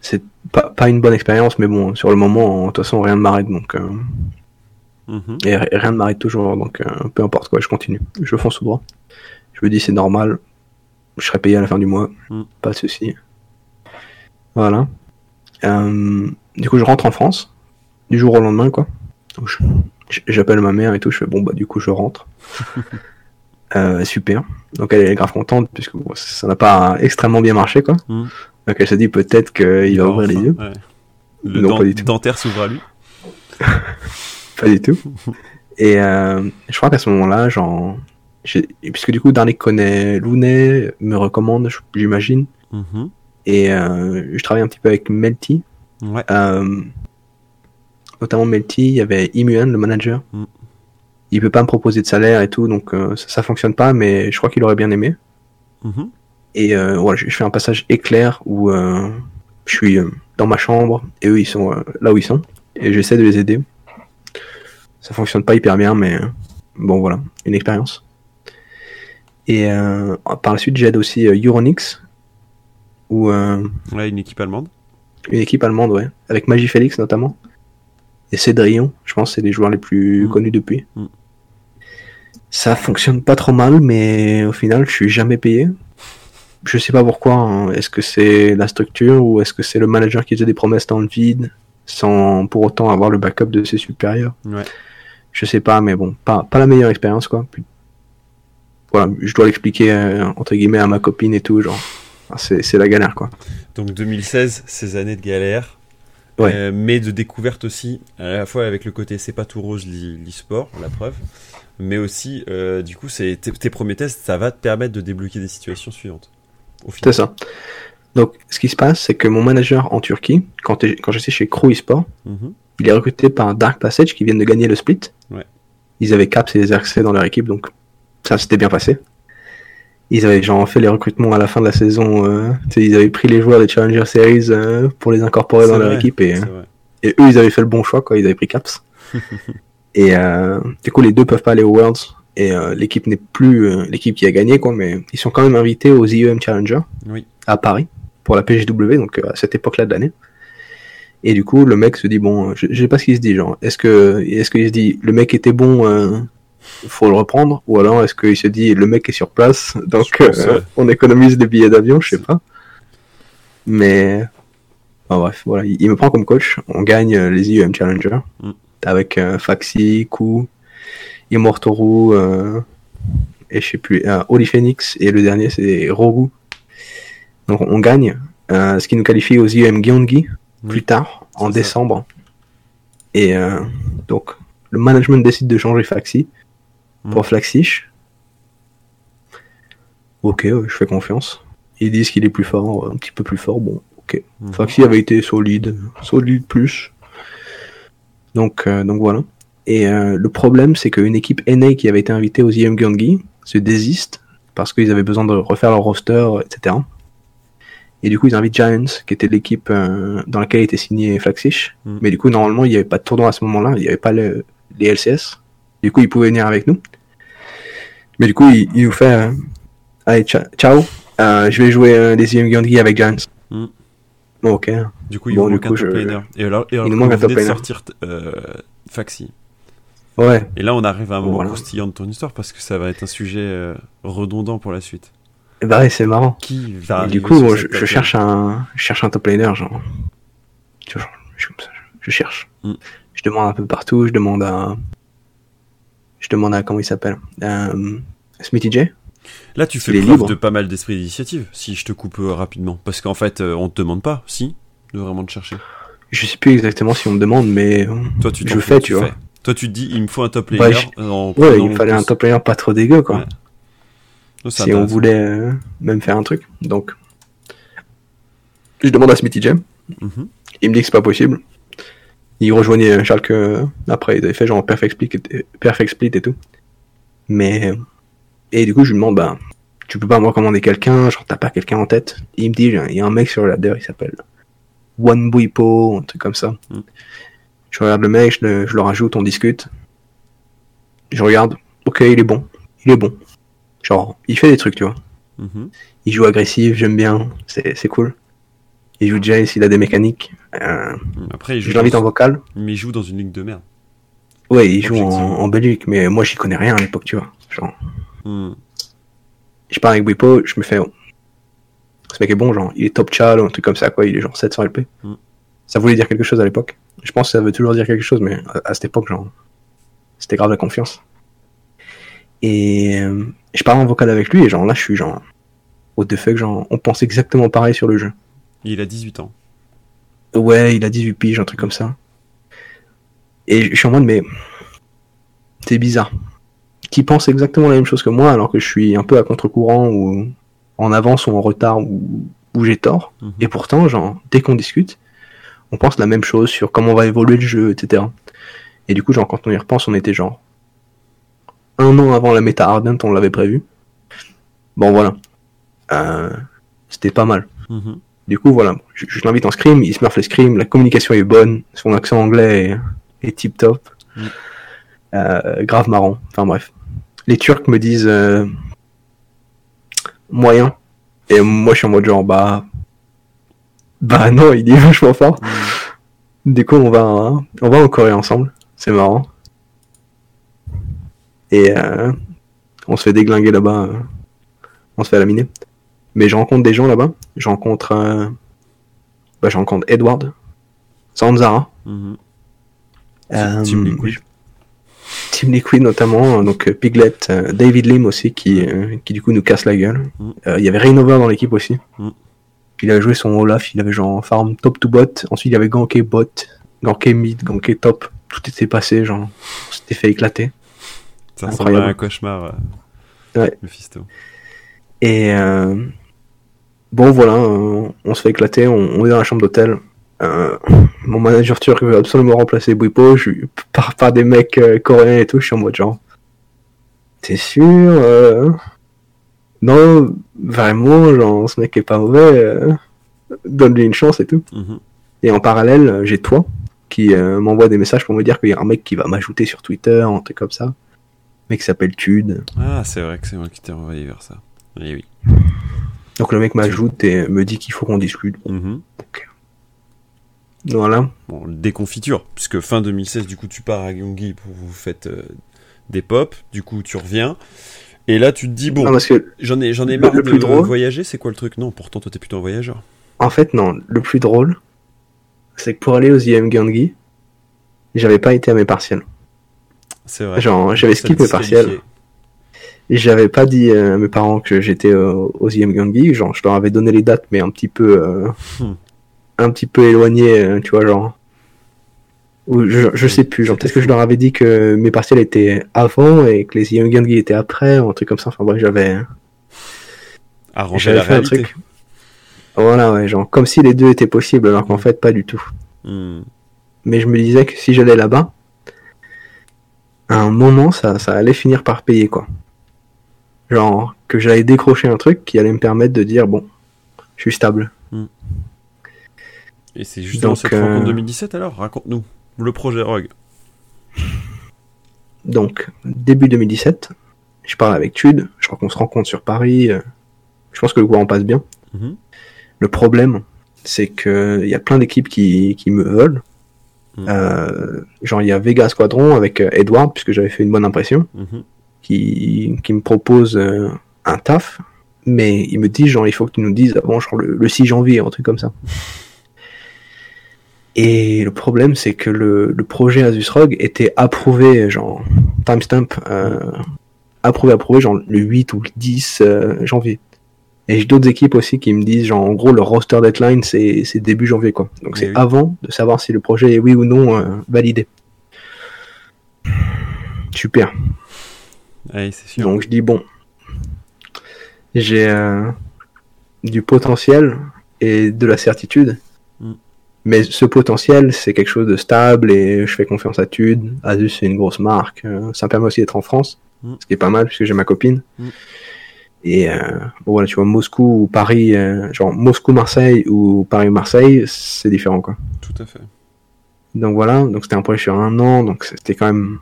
C'est pas, pas une bonne expérience, mais bon, sur le moment, de toute façon, rien ne m'arrête, donc. euh, Mhm. Et ri- rien ne m'arrête toujours, donc euh, peu importe quoi, je continue. Je fonce tout droit. Je me dis c'est normal, je serai payé à la fin du mois, Mm. pas de souci. Voilà. Euh, du coup, je rentre en France, du jour au lendemain, quoi. J'appelle ma mère et tout, je fais bon, bah du coup, je rentre. Euh, super. Donc elle est grave contente, puisque bon, ça n'a pas extrêmement bien marché, quoi. Mm. Donc elle se dit peut-être qu'il va ouvrir les yeux. ouais. Le Non, dent- pas du tout. dentaire s'ouvre à lui. pas du tout. Et euh, je crois qu'à ce moment-là, genre, puisque du coup, Darnik connaît Lounet, me recommande, j'imagine. Mhm. Et euh, je travaille un petit peu avec Melty. Ouais. Euh, notamment Melty, il y avait Imuan, le manager. Mm. Il peut pas me proposer de salaire et tout, donc euh, ça, ça fonctionne pas, mais je crois qu'il aurait bien aimé. Mhm. Et euh, voilà, je, je fais un passage éclair où euh, je suis euh, dans ma chambre et eux ils sont là où ils sont et j'essaie de les aider. Ça fonctionne pas hyper bien, mais bon voilà, une expérience. Et par la suite, j'aide aussi Euronix, où Ouais, une équipe allemande. une équipe allemande, ouais, avec Magie Félix notamment. Et Cédrillon, je pense c'est les joueurs les plus Mm. connus depuis. Mm. Ça fonctionne pas trop mal, mais au final, je suis jamais payé. Je sais pas pourquoi. hein. Est-ce que c'est la structure ou est-ce que c'est le manager qui faisait des promesses dans le vide sans pour autant avoir le backup de ses supérieurs? Ouais. Je sais pas, mais bon, pas, pas la meilleure expérience, quoi. Puis- Voilà, je dois l'expliquer, euh, entre guillemets, à ma copine et tout, genre. C'est la galère, quoi. Donc 2016, ces années de galère. Ouais. Euh, mais de découverte aussi, à la fois avec le côté c'est pas tout rose l'e- l'e-sport, la preuve, mais aussi, euh, du coup, c'est tes, premiers tests, ça va te permettre de débloquer des situations suivantes. Au C'est ça. Donc, ce qui se passe, c'est que mon manager en Turquie, quand, quand j'étais chez Crew eSport, Mhm. il est recruté par Dark Passage qui viennent de gagner le split. Ouais. Ils avaient Caps et les RC dans leur équipe, donc ça s'était bien passé. Ils avaient genre fait les recrutements à la fin de la saison. euh, ils avaient pris les joueurs des Challenger Series euh, pour les incorporer dans leur équipe et, vrai. et eux, ils avaient fait le bon choix, quoi. Ils avaient pris Caps. et euh, du coup, les deux peuvent pas aller aux Worlds et euh, l'équipe n'est plus euh, l'équipe qui a gagné, quoi. Mais ils sont quand même invités aux IEM Challenger Oui. à Paris pour la PGW, donc euh, à cette époque-là de l'année. Et du coup, le mec se dit bon, je, je sais pas ce qu'il se dit, genre, est-ce que, est-ce qu'il se dit le mec était bon, euh, faut le reprendre, ou alors est-ce qu'il se dit le mec est sur place, donc euh, on économise des billets d'avion, je sais pas. Mais, enfin, bref, voilà, il, il me prend comme coach, on gagne euh, les IEM Challenger Mm. avec euh, Faxi, Ku, Immortoru, euh, et je sais plus, Holy Phoenix, et le dernier c'est Rogu. Donc on gagne, ce qui nous qualifie aux IEM Gyeonggi Oui. plus tard, en ça. décembre. Et euh, donc le management décide de changer Faxi Mm. Pour Flaxish. Ok, ouais, je fais confiance. Ils disent qu'il est plus fort, un petit peu plus fort, bon, ok. Mhm. Faxi avait été solide, solide plus. Donc, euh, donc voilà. Et euh, le problème, c'est qu'une équipe NA qui avait été invitée aux IM Gyeonggi se désiste parce qu'ils avaient besoin de refaire leur roster, etc. Et du coup, ils invitent Giants, qui était l'équipe euh, dans laquelle était signé Flaxish. Mm. Mais du coup, normalement, il n'y avait pas de tournoi à ce moment-là, il n'y avait pas le- les LCS. Du coup, ils pouvaient venir avec nous. Mais du coup, il, il nous fait euh, Allez, tcha- ciao, euh, je vais jouer les IM Gyeonggi avec Giants. Mm. Bon, ok. Du coup, il Bon, du manque un top je- laner. Et alors, et alors nous que manque un top de sortir euh, Faxi. Ouais, Et là, on arrive à un moment Voilà. croustillant de ton histoire parce que ça va être un sujet euh, redondant pour la suite. Et bah ouais, c'est marrant. Qui va Et du coup, je, cherche un, je cherche un top laner, genre. Tu vois, genre, je, cherche. Mm. Je demande un peu partout, je demande à. Je demande à. Comment il s'appelle euh, Smithy J Là, tu fais preuve de pas mal d'esprit d'initiative, si je te coupe euh, rapidement. Parce qu'en fait, euh, on te demande pas, si, de vraiment te chercher. Je sais plus exactement si on me demande, mais. euh, Toi, tu Je fais, tu vois. fais. Toi, tu te dis, il me faut un top je- en Ouais, il me fallait un top laner pas trop dégueu, quoi. Ouais. Non, c'est si on voulait euh, même faire un truc. Donc. Je demande à Smithy J. Mhm. Il me dit que c'est pas possible. Il rejoignait euh, Schalke euh, après, ils avaient fait genre Perfect Split, et, Perfect Split et tout. Mais. euh, Et du coup, je lui demande, bah, tu peux pas me recommander quelqu'un, genre t'as pas quelqu'un en tête? Il me dit, il y a un mec sur le ladder, il s'appelle One Buipo, un truc comme ça. Mm. Je regarde le mec, je le, je le rajoute, on discute. Je regarde, ok, il est bon, il est bon. Genre, il fait des trucs, tu vois. Mhm. Il joue agressif, j'aime bien, c'est c'est cool. Il joue Jace, il a des mécaniques. Euh, Après, il joue, je l'invite en vocal. mais il joue dans une ligue de merde. Ouais, il joue en, en Belgique, mais moi j'y connais rien à l'époque, tu vois. Genre, Hmm. je pars avec Wipo, je me fais. oh, Ce mec est bon, genre, il est top chal ou un truc comme ça, quoi. Il est genre 700 LP. Mm. Ça voulait dire quelque chose à l'époque. Je pense que ça veut toujours dire quelque chose, mais à, à cette époque, genre, c'était grave la confiance. Et euh, je parle en vocal avec lui, et genre là, je suis genre. What the fuck, genre, on pense exactement pareil sur le jeu. Il a 18 ans. Ouais, il a 18 piges, un truc comme ça. Et je suis en mode, mais c'est bizarre. Qui pense exactement la même chose que moi alors que je suis un peu à contre-courant ou en avance ou en retard ou, ou j'ai tort. Mhm. Et pourtant, genre, dès qu'on discute, on pense la même chose sur comment va évoluer le jeu, etc. Et du coup, genre, quand on y repense, on était genre un an avant la méta Ardent, on l'avait prévu. Bon, voilà. Euh, C'était pas mal. Mhm. Du coup, voilà, je, je l'invite en scrim, il se meurt le scrim, la communication est bonne, son accent anglais est, est tip top. Mm. Euh, grave marrant. Enfin bref. Les Turcs me disent euh, moyen. Et moi je suis en mode genre bah bah non, il est vachement fort. Du coup on va on va en Corée ensemble. C'est marrant. Et euh, on se fait déglinguer là-bas. euh, on se fait laminer. Mais je rencontre des gens là-bas. Je rencontre euh, bah, je rencontre Edward, Sanzara, Mhm. euh, Team Liquid. Team Liquid notamment, donc euh, Piglet, David Lim aussi qui, qui du coup nous casse la gueule. Mm. Euh, Il y avait Rainover dans l'équipe aussi. Mm. Il avait joué son Olaf, il avait genre farm top to bot. Ensuite il y avait Ganké bot, Ganké mid, Ganké top. Tout était passé, genre on s'était fait éclater. Ça ressemble à un cauchemar. Ouais. Mephisto. Et euh, bon voilà, euh, on se fait éclater, on, on est dans la chambre d'hôtel. Euh, mon manager turc veut absolument remplacer Bwipo, je par, par des mecs euh, coréens et tout, je suis en mode genre. T'es sûr euh, Non, vraiment, genre ce mec est pas mauvais, donne-lui une chance et tout. Mhm. Et en parallèle, j'ai toi qui m'envoie des messages pour me dire qu'il y a un mec qui va m'ajouter sur Twitter, un truc comme ça. Un mec qui s'appelle Tude. Ah, c'est vrai que c'est moi qui t'ai envoyé vers ça. Eh oui. Donc le mec m'ajoute et me dit qu'il faut qu'on discute. Mhm. Voilà. Bon, déconfiture, puisque fin 2016, du coup, tu pars à Gyeonggi pour vous faites euh, des pop, du coup, tu reviens. Et là, tu te dis, bon, j'en ai, j'en ai marre le de plus drôle- voyager, c'est quoi le truc? Non, pourtant, toi, t'es plutôt un voyageur. En fait, non. Le plus drôle, c'est que pour aller aux IM Gyeonggi, j'avais pas été à mes partiels. C'est vrai. Genre, j'avais Ça skip te mes partiels. J'avais pas dit à mes parents que j'étais euh, aux IM. Genre, je leur avais donné les dates, mais un petit peu, euh, Hmm. un petit peu éloigné, euh, tu vois, genre. Ou je, je sais plus. Genre, peut-être que je leur avais dit que mes partiels étaient avant et que les IM étaient après, ou un truc comme ça. Enfin bref, j'avais, j'avais la fait un réalité. truc. Voilà, ouais, genre, comme si les deux étaient possibles, alors qu'en fait, pas du tout. Hmm. mais je me disais que si j'allais là-bas, à un moment, ça, ça allait finir par payer, quoi. Genre, que j'allais décrocher un truc qui allait me permettre de dire, bon, je suis stable. Et c'est justement Donc, cette euh, rencontre 2017 alors? Raconte-nous. Le projet Rogue. Donc, début 2017, je parle avec Tude, je crois qu'on se rencontre sur Paris, euh, je pense que le courant passe bien. Mhm. Le problème, c'est que il y a plein d'équipes qui, qui me veulent. Mhm. Euh, genre, il y a Vega Squadron avec euh, Edward, puisque j'avais fait une bonne impression. Mhm. Qui, qui me propose euh, un taf, mais il me dit genre il faut que tu nous dises avant genre le, le 6 janvier, un truc comme ça. Et le problème c'est que le, le projet Asus ROG était approuvé genre timestamp euh, approuvé approuvé genre le 8 ou le 10 euh, janvier. Et j'ai d'autres équipes aussi qui me disent genre en gros leur roster deadline c'est début janvier quoi. Donc c'est oui. avant de savoir si le projet est oui ou non euh, validé. Super. Sûr. Donc je dis bon, j'ai euh, du potentiel et de la certitude. Mm. Mais ce potentiel, c'est quelque chose de stable et je fais confiance à Tude. Asus, c'est une grosse marque. euh, ça me permet aussi d'être en France, Mm. ce qui est pas mal puisque j'ai ma copine. Mm. Et euh, bon, voilà, tu vois, Moscou ou Paris, euh, genre Moscou-Marseille ou Paris-Marseille, c'est différent quoi. Tout à fait. Donc voilà, donc c'était un projet sur un an, donc c'était quand même.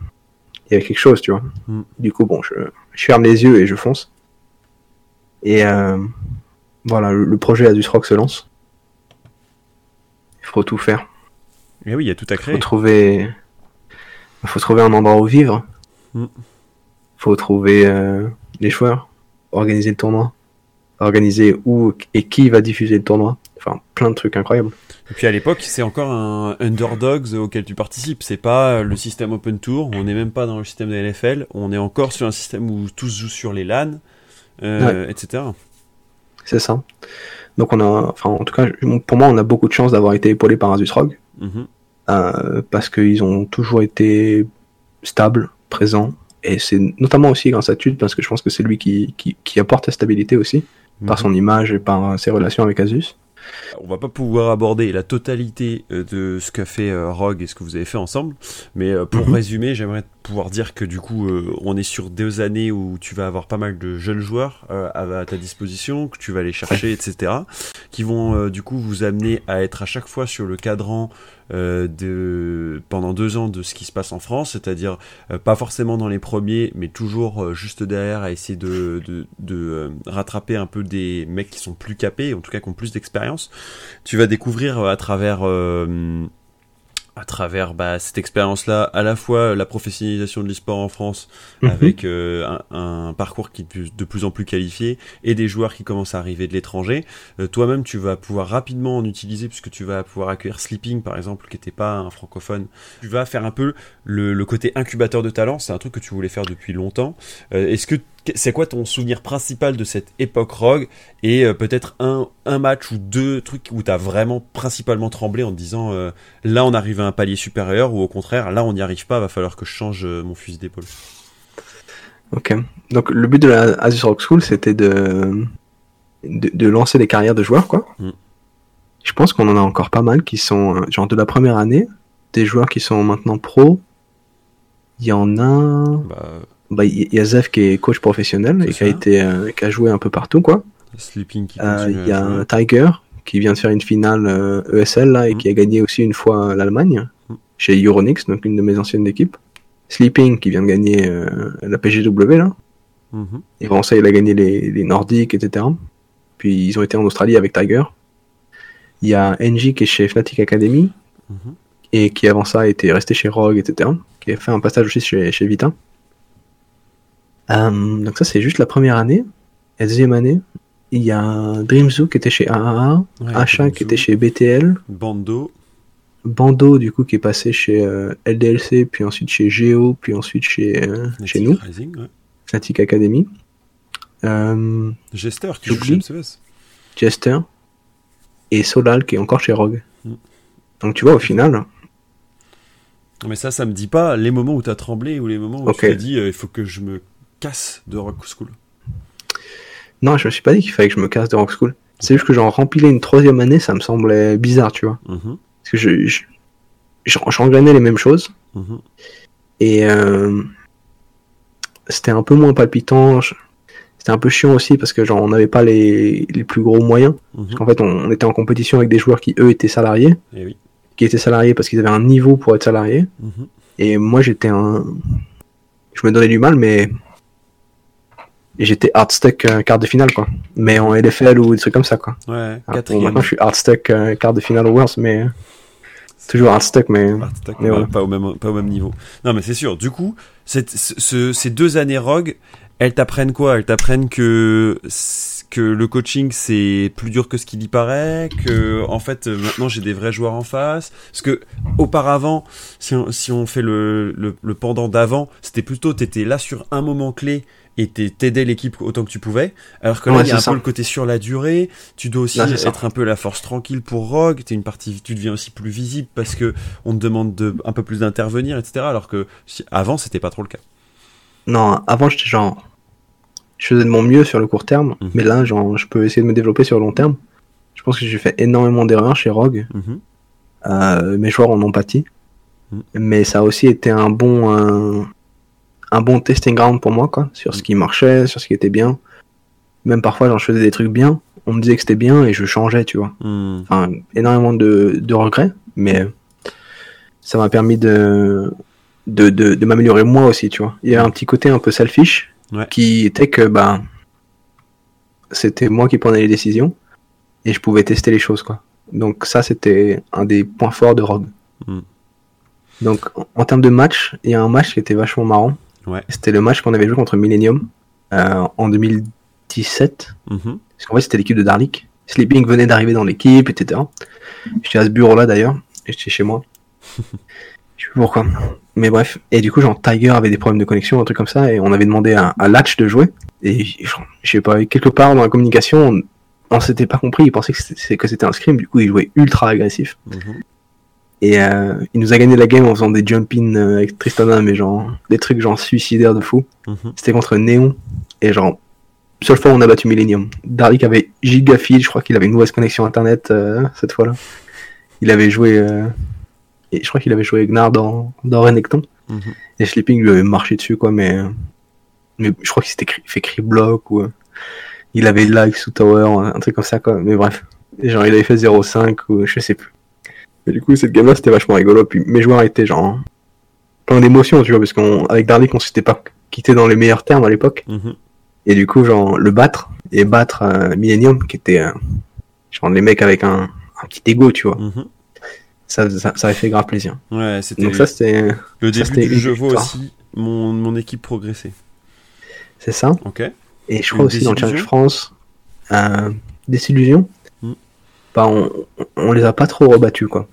Il y avait quelque chose, tu vois. Mm. Du coup, bon, je, je ferme les yeux et je fonce. Et euh, voilà, le, le projet Asus Rock se lance. Il faut tout faire. Et oui, il y a tout à Il faut créer. trouver. Il faut trouver un endroit où vivre. Mm. Il faut trouver euh, les joueurs, organiser le tournoi, organiser où et qui va diffuser le tournoi. Enfin, plein de trucs incroyables. Et puis à l'époque, c'est encore un underdogs auquel tu participes. C'est pas le système Open Tour. On n'est même pas dans le système de LFL. On est encore sur un système où tous jouent sur les LAN, euh, etc. C'est ça. Donc on a, enfin en tout cas, pour moi, on a beaucoup de chance d'avoir été épaulé par Asus ROG. Mhm. euh, parce qu'ils ont toujours été stables, présents. Et c'est notamment aussi grâce à Tude, parce que je pense que c'est lui qui, qui, qui apporte la stabilité aussi, par Mhm. son image et par ses relations avec Asus. On va pas pouvoir aborder la totalité euh, de ce qu'a fait euh, Rogue et ce que vous avez fait ensemble, mais euh, pour Mhm. résumer, j'aimerais pouvoir dire que du coup, on est sur deux années où tu vas avoir pas mal de jeunes joueurs à, ta disposition, que tu vas aller chercher, etc., qui vont du coup vous amener à être à chaque fois sur le cadran euh, de pendant deux ans de ce qui se passe en France, c'est-à-dire euh, pas forcément dans les premiers, mais toujours euh, juste derrière à essayer de, de, de euh, rattraper un peu des mecs qui sont plus capés, en tout cas qui ont plus d'expérience. Tu vas découvrir euh, à travers euh, à travers bah, cette expérience-là, à la fois la professionnalisation de l'e-sport en France, Mhm. avec euh, un, un parcours qui est de plus- de plus en plus qualifié, et des joueurs qui commencent à arriver de l'étranger. Euh, Toi-même, tu vas pouvoir rapidement en utiliser, puisque tu vas pouvoir accueillir Sleeping, par exemple, qui n'était pas un francophone. Tu vas faire un peu le, le côté incubateur de talent, c'est un truc que tu voulais faire depuis longtemps. Euh, Est-ce que c'est quoi ton souvenir principal de cette époque Rogue et euh, peut-être un, un match ou deux trucs où tu as vraiment principalement tremblé en te disant euh, là on arrive à un palier supérieur ou au contraire là on n'y arrive pas, va falloir que je change euh, mon fusil d'épaule. Ok. Donc le but de la Asus Rock School, c'était de, de de lancer des carrières de joueurs, quoi. Mm. Je pense qu'on en a encore pas mal qui sont genre de la première année, des joueurs qui sont maintenant pros. Il y en a, Bah, bah il y a Zef qui est coach professionnel et qui a été euh, qui a joué un peu partout, quoi. Sleeping qui Euh, Il y a Tiger qui vient de faire une finale euh, ESL là et Mm. qui a gagné aussi une fois l'Allemagne Mm. chez Euronix, donc une de mes anciennes équipes. Sleeping qui vient de gagner la PGW là. Mhm. Et avant ça, il a gagné les, les Nordiques, etc. Puis ils ont été en Australie avec Tiger. Il y a NJ qui est chez Fnatic Academy Mhm. et qui avant ça était resté chez Rogue, etc. Qui a fait un passage aussi chez, chez Vita. Euh, donc ça c'est juste la première année. La deuxième année, il y a Dreamzoo qui était chez AAA, Ouais, Dreamzoo. qui était chez BTL, Bando. Bando du coup qui est passé chez euh, LDLC, puis ensuite chez Geo, puis ensuite chez, euh, chez Fnatic nous, Rising, ouais. Fnatic Academy. Euh, Jester qui joue chez MCS. Jester et Solal qui est encore chez Rogue. Mm. Donc tu vois au final, Mais ça, ça me dit pas les moments où t'as tremblé ou les moments où Ok. tu t'es dit euh, il faut que je me casse de Rock School. non, je me suis pas dit qu'il fallait que je me casse de Rock School. C'est juste que j'en rempilais une troisième année, ça me semblait bizarre, tu vois. Mhm. Parce que je, je, j'engrenais les mêmes choses Mhm. et euh, c'était un peu moins palpitant. je- C'était un peu chiant aussi parce que genre on n'avait pas les, les plus gros moyens. Mhm. Parce qu'en fait, on, on était en compétition avec des joueurs qui eux étaient salariés, Eh oui. qui étaient salariés parce qu'ils avaient un niveau pour être salariés. Et moi, j'étais un. Je me donnais du mal, mais. Et j'étais hardstuck euh, quart de finale, quoi. Mais en LFL ou des trucs comme ça, quoi. Ouais, Alors, bon, quatrième. maintenant, je suis hardstuck euh, quart de finale au Worlds, mais. Toujours hardstuck, mais. Hardstack, Mais ouais, pas, au même, pas au même niveau. Non, mais c'est sûr. Du coup, cette, ce- ce- ces deux années Rogue, elles t'apprennent quoi? Elles t'apprennent que que le coaching c'est plus dur que ce qu'il y paraît, que en fait euh, maintenant j'ai des vrais joueurs en face. Parce que auparavant, si on, si on fait le, le, le pendant d'avant, c'était plutôt t'étais là sur un moment clé et t'aidais l'équipe autant que tu pouvais. Alors que là, Ouais, il y a un ça. peu le côté sur la durée. Tu dois aussi Là, c'est ça. être un peu la force tranquille pour Rogue. T'es une partie, tu deviens aussi plus visible parce que on te demande de un peu plus d'intervenir, etc. Alors que si- avant, c'était pas trop le cas. Non, avant, j'étais genre. Je faisais de mon mieux sur le court terme, Mhm. mais là, genre, je peux essayer de me développer sur le long terme. Je pense que j'ai fait énormément d'erreurs chez Rogue. Mhm. Euh, mes joueurs en ont pâti. Mhm. Mais ça a aussi été un bon, un, un bon testing ground pour moi, quoi, sur ce qui marchait, sur ce qui était bien. Même parfois, genre, je faisais des trucs bien, on me disait que c'était bien et je changeais, tu vois. Hmm. Enfin, énormément de, de regrets, mais ça m'a permis de, de, de, de m'améliorer moi aussi, tu vois. Il y a un petit côté un peu selfish Ouais. qui était que, bah, c'était moi qui prenais les décisions et je pouvais tester les choses, quoi. Donc ça, c'était un des points forts de Rogue. Mm. Donc, en, en termes de match, il y a un match qui était vachement marrant. Ouais. C'était le match qu'on avait joué contre Millennium euh, en 2017. Mhm. Parce qu'en fait, c'était l'équipe de Darlik. Sleeping venait d'arriver dans l'équipe, etc. J'étais à ce bureau-là d'ailleurs, et j'étais chez moi. Je sais plus pourquoi. Mais bref. Et du coup, genre, Tiger avait des problèmes de connexion, un truc comme ça, et on avait demandé à, à Latch de jouer. Et genre, je sais pas, quelque part dans la communication, on, on s'était pas compris, il pensait que c'était un scrim, du coup, il jouait ultra agressif. Mhm. Et euh, il nous a gagné la game en faisant des jump-in euh, avec Tristana, mais genre des trucs genre suicidaires de fou. Mhm. C'était contre Néon. Et genre, seule fois on a battu Millennium. Darik avait giga feed, je crois qu'il avait une mauvaise connexion internet euh, cette fois-là. Il avait joué. euh, et je crois qu'il avait joué Gnar dans, dans Renekton. Mhm. Et Sleeping lui avait marché dessus, quoi, mais. Mais je crois qu'il s'était cri- fait cri block ou. euh, il avait like sous tower, un truc comme ça, quoi. Mais bref. Genre, il avait fait 0,5 ou je sais plus. Et du coup, cette game-là, c'était vachement rigolo. Puis mes joueurs étaient genre. plein d'émotions, tu vois, parce qu'avec Darlik, on s'était pas quitté dans les meilleurs termes à l'époque. Mhm. Et du coup, genre, le battre, et battre euh, Millennium, qui était, euh, genre, les mecs avec un, un petit ego, tu vois, Mhm. ça, ça, ça avait fait grave plaisir. Ouais, c'était Donc ça, c'était, le ça, début du jeu vois aussi mon, mon équipe progresser. c'est ça. Ok. Et je Une crois aussi dans le Challenge France, euh, Désillusion, Mm. bah, on, on les a pas trop rebattus, quoi.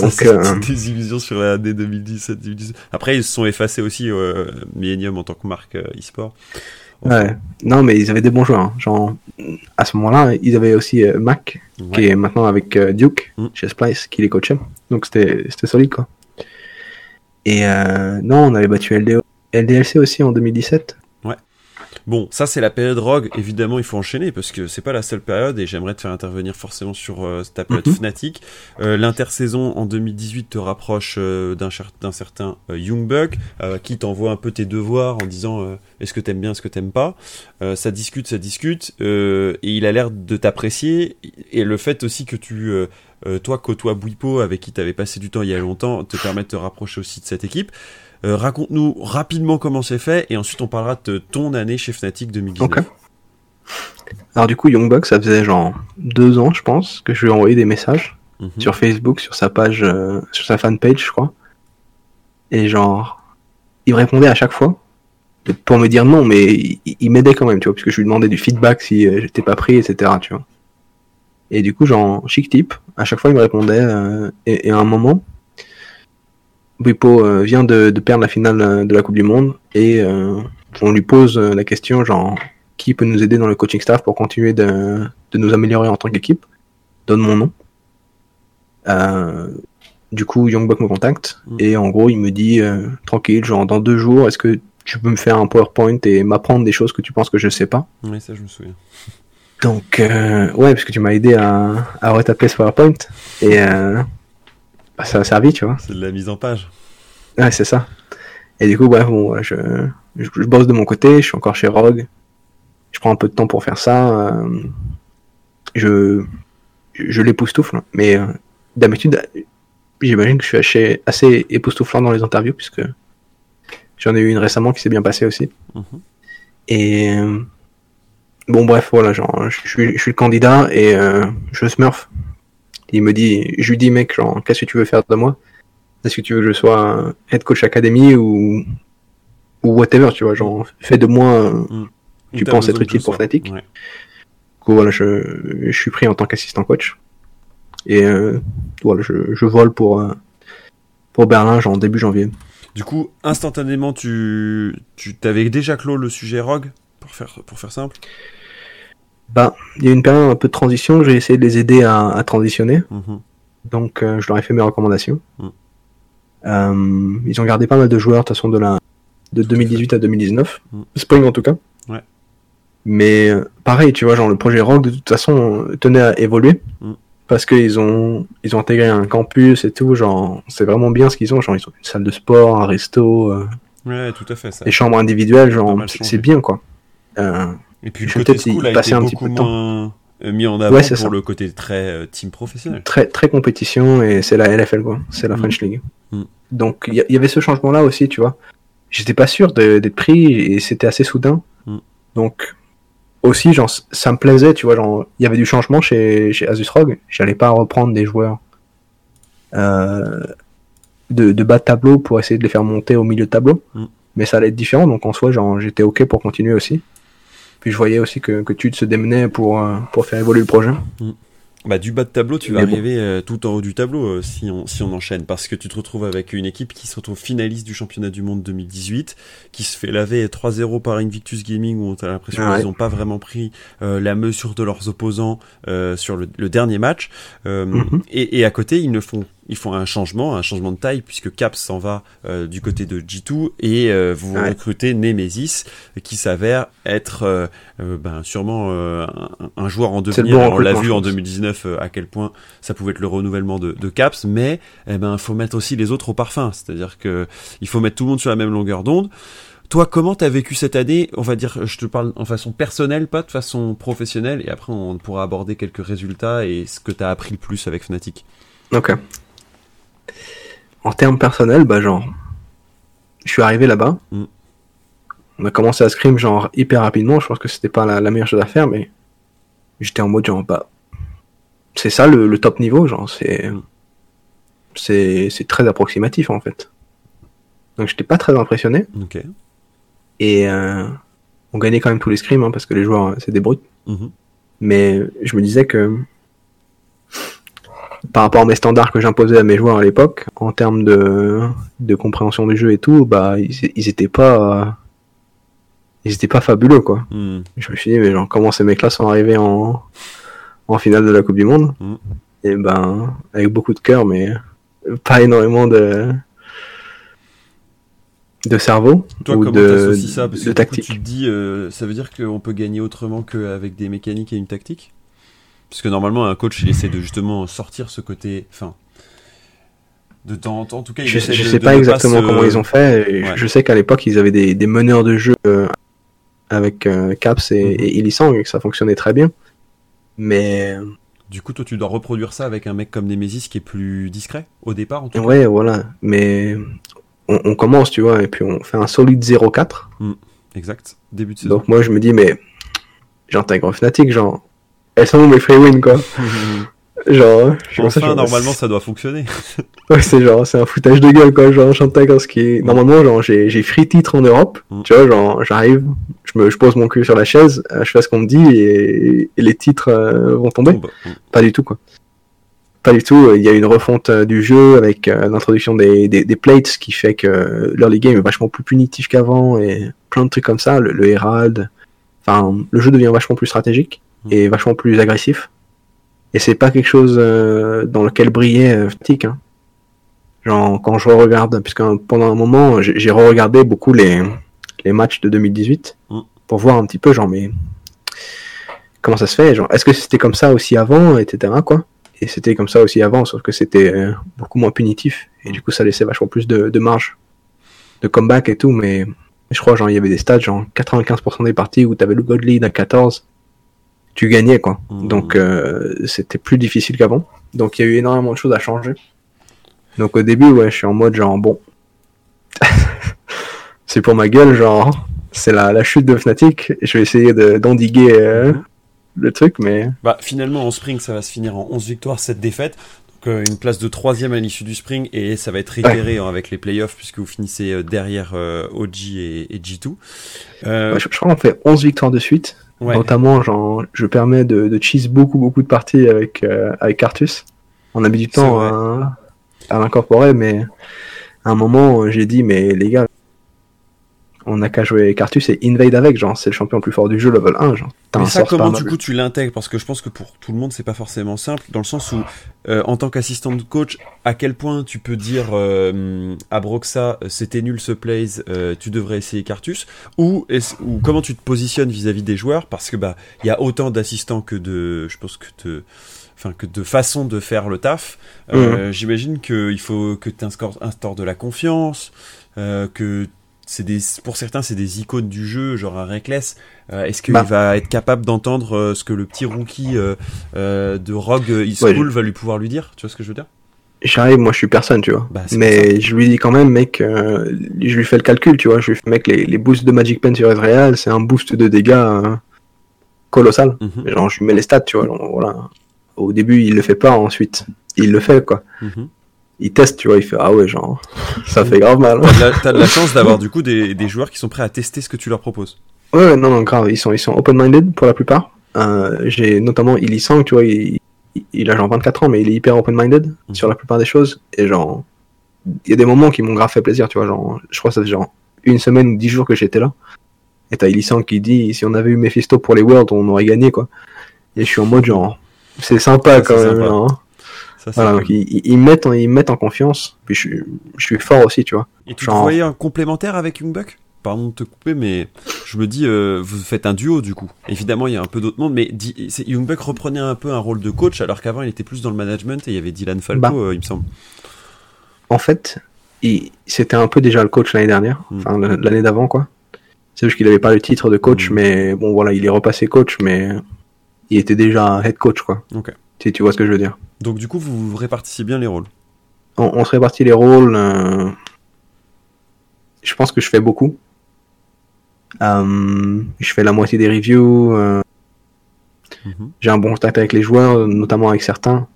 Donc, euh, des illusions sur l'année 2017-2018. Après, ils se sont effacés aussi, euh, Millennium en tant que marque euh, e-sport. Enfin, Ouais. Non, mais ils avaient des bons joueurs. hein. Genre, à ce moment-là, ils avaient aussi euh, Mac, ouais. qui est maintenant avec euh, Duke, Mm. chez Splice, qui les coachait. Donc c'était solide, quoi. Et non, on avait battu LDO, LDLC aussi en 2017. Bon, ça c'est la période Rogue. Évidemment, il faut enchaîner parce que c'est pas la seule période et j'aimerais te faire intervenir forcément sur euh, ta période Mhm. Fnatic. Euh, L'intersaison en 2018 te rapproche euh, d'un certain euh, Youngbuck euh, qui t'envoie un peu tes devoirs en disant est-ce que t'aimes bien, est-ce que t'aimes pas? Euh, ça discute, ça discute euh, et il a l'air de t'apprécier et le fait aussi que tu toi côtoies Bouipo avec qui t'avais passé du temps il y a longtemps te permet de te rapprocher aussi de cette équipe. Euh, Raconte-nous rapidement comment c'est fait et ensuite on parlera de ton année chez Fnatic 2019. Ok. Alors du coup, Youngbuck, ça faisait genre deux ans, je pense, que je lui ai envoyé des messages Mhm. sur Facebook, sur sa page, euh, sur sa fanpage, je crois. Et genre, il me répondait à chaque fois pour me dire non, mais il, il m'aidait quand même, tu vois, puisque je lui demandais du feedback si euh, j'étais pas pris, etc., tu vois. Et du coup, genre, chic type, à chaque fois il me répondait, euh, et, et à un moment, Bwipo euh, vient de, de perdre la finale euh, de la Coupe du Monde, et euh, on lui pose la question, genre, qui peut nous aider dans le coaching staff pour continuer de, de nous améliorer en tant qu'équipe? Donne mon nom. Euh, du coup, Youngbuck me contacte Mm. et en gros, il me dit euh, tranquille, genre dans deux jours, est-ce que tu peux me faire un PowerPoint et m'apprendre des choses que tu penses que je sais pas? Oui, ça je me souviens. Donc, euh, ouais, parce que tu m'as aidé à, à retaper ce PowerPoint et ça a servi, tu vois. C'est de la mise en page. Ouais, c'est ça. Et du coup, bref, bon, je, je, je bosse de mon côté, je suis encore chez Rogue. Je prends un peu de temps pour faire ça. euh, je je l'époustoufle, mais euh, d'habitude, j'imagine que je suis assez, assez époustouflant dans les interviews, puisque j'en ai eu une récemment qui s'est bien passée aussi. Mhm. Et euh, bon, bref, voilà, genre, je, suis, je suis le candidat et euh, je smurf. Il me dit, je lui dis, mec, genre, qu'est-ce que tu veux faire de moi? Est-ce que tu veux que je sois head coach académie ou ou whatever, tu vois, genre, fais de moi. euh, Tu Ou t'as penses être utile pour. Fnatic Ouais. Du coup, voilà, je, je suis pris en tant qu'assistant coach. Et euh, voilà, je, je vole pour, euh, pour Berlin, genre début janvier. Du coup, instantanément, tu, tu t'avais déjà clos le sujet Rogue, pour faire, pour faire simple? Bah, il y a eu une période un peu de transition, j'ai essayé de les aider à, à transitionner. Mhm. Donc, euh, je leur ai fait mes recommandations. Mm. Euh, ils ont gardé pas mal de joueurs, de toute façon, de, la, de 2018 à 2019. Mm. Spring, en tout cas. Ouais. Mais euh, pareil, tu vois, genre, le projet Rogue, de toute façon, tenait à évoluer. Parce qu'ils ont, ils ont intégré un campus et tout. Genre, c'est vraiment bien ce qu'ils ont. Genre, ils ont une salle de sport, un resto, euh, Ouais, tout à fait. Ça. des chambres individuelles. Genre, c'est bien, quoi. Euh, Et puis le côté school a été un petit peu de temps. moins euh, mis en avant Ouais, pour ça. le côté très euh, team professionnel. très très compétition et c'est la LFL quoi, c'est la Mm. French League. Mm. Donc il y, avait ce changement là aussi, tu vois. J'étais pas sûr d'être pris et c'était assez soudain. Mm. Donc aussi genre ça me plaisait, tu vois, genre il y avait du changement chez chez Asus Rogue, j'allais pas reprendre des joueurs euh, de, de bas de tableau pour essayer de les faire monter au milieu de tableau. Mais ça allait être différent, donc en soi, genre, j'étais OK pour continuer aussi. Puis je voyais aussi que, que Tude se démenait pour, euh, pour faire évoluer le projet. Bah, du bas de tableau, tu vas Mais bon. arriver euh, tout en haut du tableau euh, si, on, si on enchaîne. Parce que tu te retrouves avec une équipe qui se retrouve finaliste du championnat du monde 2018, qui se fait laver 3-0 par Invictus Gaming, où on a l'impression Ah ouais. qu'ils n'ont pas vraiment pris euh, la mesure de leurs opposants sur le, le dernier match. Mhm. et, et à côté, ils ne font ils font un changement, un changement de taille, puisque Caps s'en va euh, du côté de G2 et euh, vous Ouais. recrutez Nemesis, qui s'avère être euh, euh, ben, sûrement euh, un, un joueur en devenir. bon On l'a vu en pense. 2019 euh, à quel point ça pouvait être le renouvellement de, de Caps, mais eh ben faut mettre aussi les autres au parfum, c'est-à-dire que il faut mettre tout le monde sur la même longueur d'onde. Toi, comment t'as vécu cette année? On va dire, je te parle en façon personnelle, pas de façon professionnelle, et après on pourra aborder quelques résultats et ce que t'as appris le plus avec Fnatic. Ok. En termes personnels, bah genre, je suis arrivé là-bas. Mm. On a commencé à scrim genre hyper rapidement. Je pense que c'était pas la, la meilleure chose à faire, mais j'étais en mode genre bah, c'est ça le, le top niveau, genre c'est Mm. c'est c'est très approximatif en fait. Donc j'étais pas très impressionné Ok. et euh, on gagnait quand même tous les scrims hein, parce que les joueurs euh, c'est des brutes. Mhm. Mais je me disais que par rapport à mes standards que j'imposais à mes joueurs à l'époque, en termes de, de compréhension du jeu et tout, bah ils, ils étaient pas ils étaient pas fabuleux quoi. Hmm. Je me suis dit mais genre comment ces mecs-là sont arrivés en en finale de la Coupe du Monde Mm. Et ben avec beaucoup de cœur mais pas énormément de de cerveau Toi, ou comment de, ça? Parce que du coup, tactique. tu te dis, euh, ça veut dire qu'on peut gagner autrement qu'avec des mécaniques et une tactique? Parce que normalement, un coach, il essaie de justement sortir ce côté. Enfin. De temps en temps, en tout cas, il Je sais, je de- sais de pas exactement comment ils ont fait. Ouais. Je sais qu'à l'époque, ils avaient des, des meneurs de jeu euh, avec euh, Caps et, Mhm. et et que ça fonctionnait très bien. Mais Du coup, toi, tu dois reproduire ça avec un mec comme Nemesis qui est plus discret au départ. En tout cas. ouais, voilà. Mais on, on commence, tu vois, et puis on fait un solide 0-4. Exact. Début de saison. Donc moi, je me dis, mais j'intègre Fnatic, genre, elles sont où mes free wins, quoi Genre, je comme ça, enfin, genre, normalement, ça doit fonctionner. Ouais, c'est genre, c'est un foutage de gueule, quoi. Genre, ce qui est. Normalement, genre, j'ai, j'ai free titre en Europe. Mm. Tu vois, genre, j'arrive, je me, je pose mon cul sur la chaise, euh, je fais ce qu'on me dit et, et les titres euh, vont tomber. Bah, Pas du tout, quoi. Pas du tout. Il y a une refonte euh, du jeu avec euh, l'introduction des, des, des plates qui fait que l'early game est vachement plus punitif qu'avant et plein de trucs comme ça. Le, le Herald. Enfin, le jeu devient vachement plus stratégique et vachement plus agressif. Et c'est pas quelque chose euh, dans lequel brillait euh, Fnatic, hein. Genre, quand je regarde, puisque pendant un moment, j'ai re-regardé beaucoup les, les matchs de 2018 Mm. pour voir un petit peu, genre, mais comment ça se fait Genre, est-ce que c'était comme ça aussi avant, etc. quoi Et c'était comme ça aussi avant, sauf que c'était euh, beaucoup moins punitif et du coup, ça laissait vachement plus de, de marge de comeback et tout. Mais je crois, genre, il y avait des stats, genre 95% des parties où t'avais le gold lead à 14, tu gagnais quoi. Mm. Donc, euh, c'était plus difficile qu'avant. Donc, il y a eu énormément de choses à changer. Donc, au début, ouais, je suis en mode genre bon. c'est pour ma gueule, genre, c'est la, la chute de Fnatic. Je vais essayer de- d'endiguer euh, Mhm. le truc, mais Bah, finalement, en spring, ça va se finir en 11 victoires, 7 défaites. Donc, euh, une place de troisième à l'issue du spring et ça va être réitéré hein, avec les playoffs puisque vous finissez euh, derrière OG et, et G2. Euh, ouais, je, je crois qu'on fait 11 victoires de suite. Ouais. Notamment, genre, je permets de, de cheese beaucoup, beaucoup de parties avec, euh, avec Cartus. On a mis du temps à l'incorporer, mais à un moment, j'ai dit, mais les gars, on n'a qu'à jouer Cartus et Invade avec, genre, c'est le champion le plus fort du jeu, level 1, genre. Mais ça, comment du coup tu l'intègres? Parce que je pense que pour tout le monde, c'est pas forcément simple, dans le sens où, euh, en tant qu'assistant de coach, à quel point tu peux dire euh, à Broxa, euh, c'était nul ce plays, euh, tu devrais essayer Cartus, ou, ou comment tu te positionnes vis-à-vis des joueurs? Parce que bah, il y a autant d'assistants que de, je pense que de, enfin que de façons de faire le taf. Euh, J'imagine qu'il faut que tu instaures de la confiance, que c'est des, pour certains, c'est des icônes du jeu, genre un Reckless. Euh, Est-ce qu'il Bah. va être capable d'entendre euh, ce que le petit rookie euh, de Rogue Ouais, School va lui pouvoir lui dire? Tu vois ce que je veux dire? J'arrive, moi je suis personne, tu vois. Bah, mais je lui dis quand même, mec, je lui fais le calcul, tu vois. Je lui fais, mec, les, les boosts de Magic Pen sur Ezreal, c'est un boost de dégâts colossal. Mhm, Genre, je lui mets les stats, tu vois. genre, voilà. Au début, il le fait pas, ensuite, il le fait, quoi. mhm. Il teste, tu vois, il fait, ah ouais, genre, ça fait grave mal. T'as de la- T'as de la chance d'avoir du coup des, des joueurs qui sont prêts à tester ce que tu leur proposes. Ouais, ouais, non, non, grave, ils sont, ils sont open-minded pour la plupart. Euh, j'ai notamment Illisang, tu vois, il, il a genre 24 ans, mais il est hyper open-minded Mhm. sur la plupart des choses. Et genre, il y a des moments qui m'ont grave fait plaisir, tu vois, genre, je crois que ça fait genre une semaine ou dix jours que j'étais là. Et t'as Illisang qui dit, si on avait eu Mephisto pour les Worlds, on aurait gagné, quoi. Et je suis en mode genre, c'est sympa quand même, sympa. genre. Ça, c'est Voilà, cool. donc ils, ils- ils me mettent en, ils me mettent en confiance. Puis je, suis- je suis fort aussi, tu vois. Et tu genre- te voyais un complémentaire avec Youngbuck Pardon de te couper, mais je me dis, euh, vous faites un duo du coup. Évidemment, il y a un peu d'autres mondes, mais Youngbuck reprenait un peu un rôle de coach, alors qu'avant, il était plus dans le management et il y avait Dylan Falco, Bah. euh, il me semble. En fait, c'était un peu déjà le coach l'année dernière, Mm. enfin le- l'année d'avant, quoi. C'est juste qu'il avait pas le titre de coach, Mm. mais bon, voilà, il est repassé coach, mais il était déjà head coach, quoi. Ok. Si tu vois ce que je veux dire. Donc du coup, vous répartissez bien les rôles. On, on se répartit les rôles. euh, Je pense que je fais beaucoup. Euh, je fais la moitié des reviews. euh, Mhm. J'ai un bon contact avec les joueurs, notamment avec certains.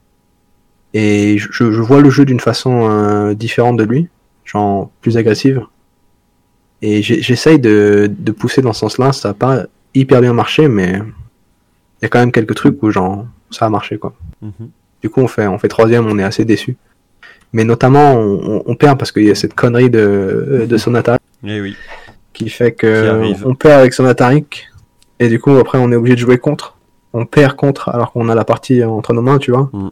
Et je, je vois le jeu d'une façon différente de lui, genre plus agressive. Et j'essaye de, de pousser dans ce sens-là. Ça n'a pas hyper bien marché, mais il y a quand même quelques trucs où genre ça a marché quoi. Mhm. Du coup, on fait, on fait troisième, on est assez déçu. Mais notamment, on, perd parce qu'il y a cette connerie de, de Sonata Eh oui. qui fait que on perd avec Sonataric et du coup après on est obligé de jouer contre. On perd contre alors qu'on a la partie entre nos mains, tu vois. Mm.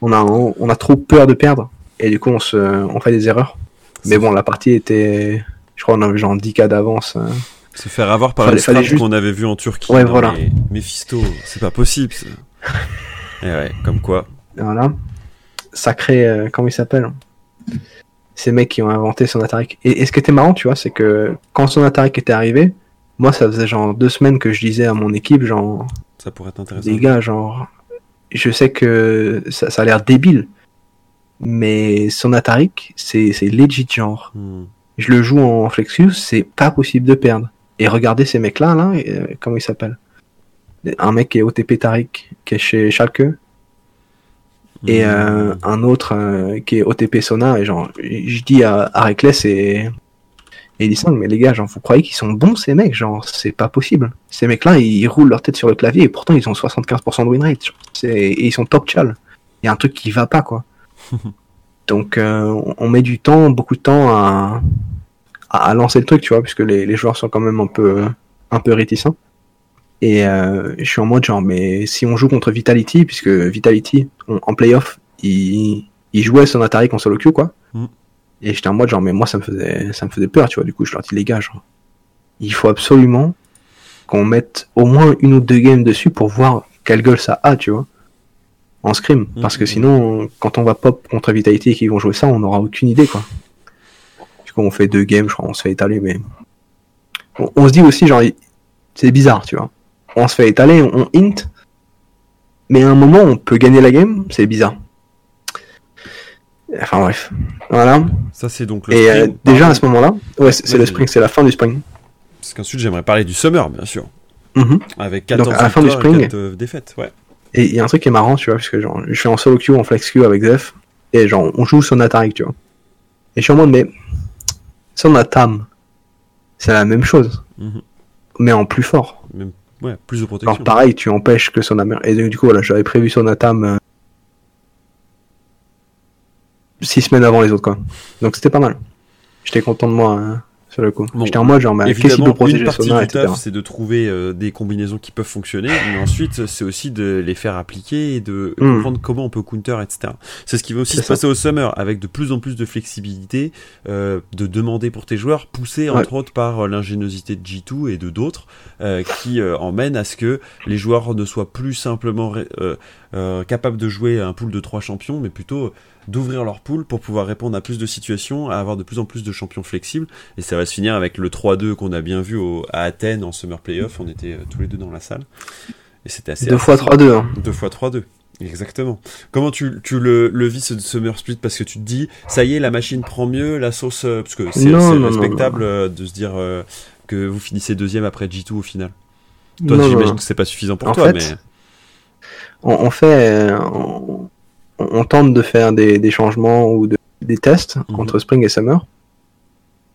On a on a trop peur de perdre et du coup on se on fait des erreurs. Mais bon, la partie était je crois on avait genre 10 cas d'avance. euh. Se faire avoir par Fallait- le scrap fallait juste- qu'on avait vu en Turquie. Ouais, Non, voilà. mais Mephisto, c'est pas possible. ça. Eh ouais, comme quoi. Voilà. Ça crée euh, comment il s'appelle Ces mecs qui ont inventé Sonataric. Et, et ce qui était marrant, tu vois, c'est que quand Sonataric était arrivé, moi ça faisait genre deux semaines que je disais à mon équipe genre Ça pourrait être intéressant. Les gars, genre, je sais que ça, ça a l'air débile, mais son Ataric, c'est c'est legit, genre. Hmm. Je le joue en Flexius, c'est pas possible de perdre. Et regardez ces mecs-là, là, euh, comment ils s'appellent Un mec qui est OTP Taric, qui est chez Schalke, et euh, un autre euh, qui est OTP Sona, et genre, je dis à, à Reckless et, et Lissang, mais les gars, genre, vous croyez qu'ils sont bons ces mecs? Genre, c'est pas possible. Ces mecs-là, ils roulent leur tête sur le clavier et pourtant ils ont 75% de win rate. Et ils sont top chal. Il y a un truc qui va pas, quoi. Donc, euh, on- on met du temps, beaucoup de temps à, à, à lancer le truc, tu vois, puisque les, les joueurs sont quand même un peu, un peu réticents. Et euh, je suis en mode genre, mais si on joue contre Vitality, puisque Vitality, on- en playoff, il, il jouait son Atari en solo queue, quoi. Mm. Et j'étais en mode genre, mais moi ça me faisait, ça me faisait peur, tu vois. Du coup, je leur dis, les gars, genre, il faut absolument qu'on mette au moins une ou deux games dessus pour voir quelle gueule ça a, tu vois. En scrim. Parce que Mm. sinon, quand on va pop contre Vitality et qu'ils vont jouer ça, on n'aura aucune idée, quoi. Du coup, on fait deux games, je crois, on se fait étaler, mais. On, on se dit aussi, genre, c'est bizarre, tu vois. On se fait étaler, on int, mais à un moment, on peut gagner la game, c'est bizarre. Enfin bref, voilà. Ça, c'est donc le Et euh, déjà à ce moment-là, ouais, c'est le spring, c'est la fin du spring. Parce qu'ensuite, j'aimerais parler du summer, bien sûr. Mhm. Avec 14 Donc, à la fin du et spring- 4 euh, défaites, ouais. Et il y a un truc qui est marrant, tu vois, parce que genre, je suis en solo queue, en flex queue avec Zef, et genre, on joue son Ataric, tu vois. Et je suis en mode, mais, son Atam, c'est la même chose, Mhm. mais en plus fort. Même, ouais, plus de protection. Alors pareil, tu empêches que son Amer... Et du coup, voilà, j'avais prévu son Atam euh, six semaines avant les autres, quoi. Donc c'était pas mal. J'étais content de moi hein, sur le coup. Bon, J'étais en mode genre, mais qu'est-ce qui Évidemment, peut une partie Sona, du taf, c'est de trouver euh, des combinaisons qui peuvent fonctionner, mais ensuite, c'est aussi de les faire appliquer et de Mm. comprendre comment on peut counter, etc. C'est ce qui va aussi se ça. passer au Summer, avec de plus en plus de flexibilité, euh, de demander pour tes joueurs, poussé Ouais. entre autres par euh, l'ingéniosité de G2 et de d'autres, euh, qui euh, emmènent à ce que les joueurs ne soient plus simplement ré- euh, capables de jouer un pool de trois champions, mais plutôt d'ouvrir leur pool pour pouvoir répondre à plus de situations, à avoir de plus en plus de champions flexibles. Et ça va se finir avec le 3-2 qu'on a bien vu au, à Athènes en Summer Playoff. On était euh, tous les deux dans la salle. Et c'était assez. Deux fois assez- 3-2. Hein. Deux fois 3-2. Exactement. Comment tu, tu le, le vis ce Summer Split? Parce que tu te dis, ça y est, la machine prend mieux, la sauce. euh, parce que c'est non, non, respectable euh, de se dire euh, que vous finissez deuxième après G2 au final. Toi, j'imagine que c'est pas suffisant pour En toi, fait, mais. On, on fait, euh, on, on tente de faire des, des changements ou de- des tests Mhm. entre Spring et Summer.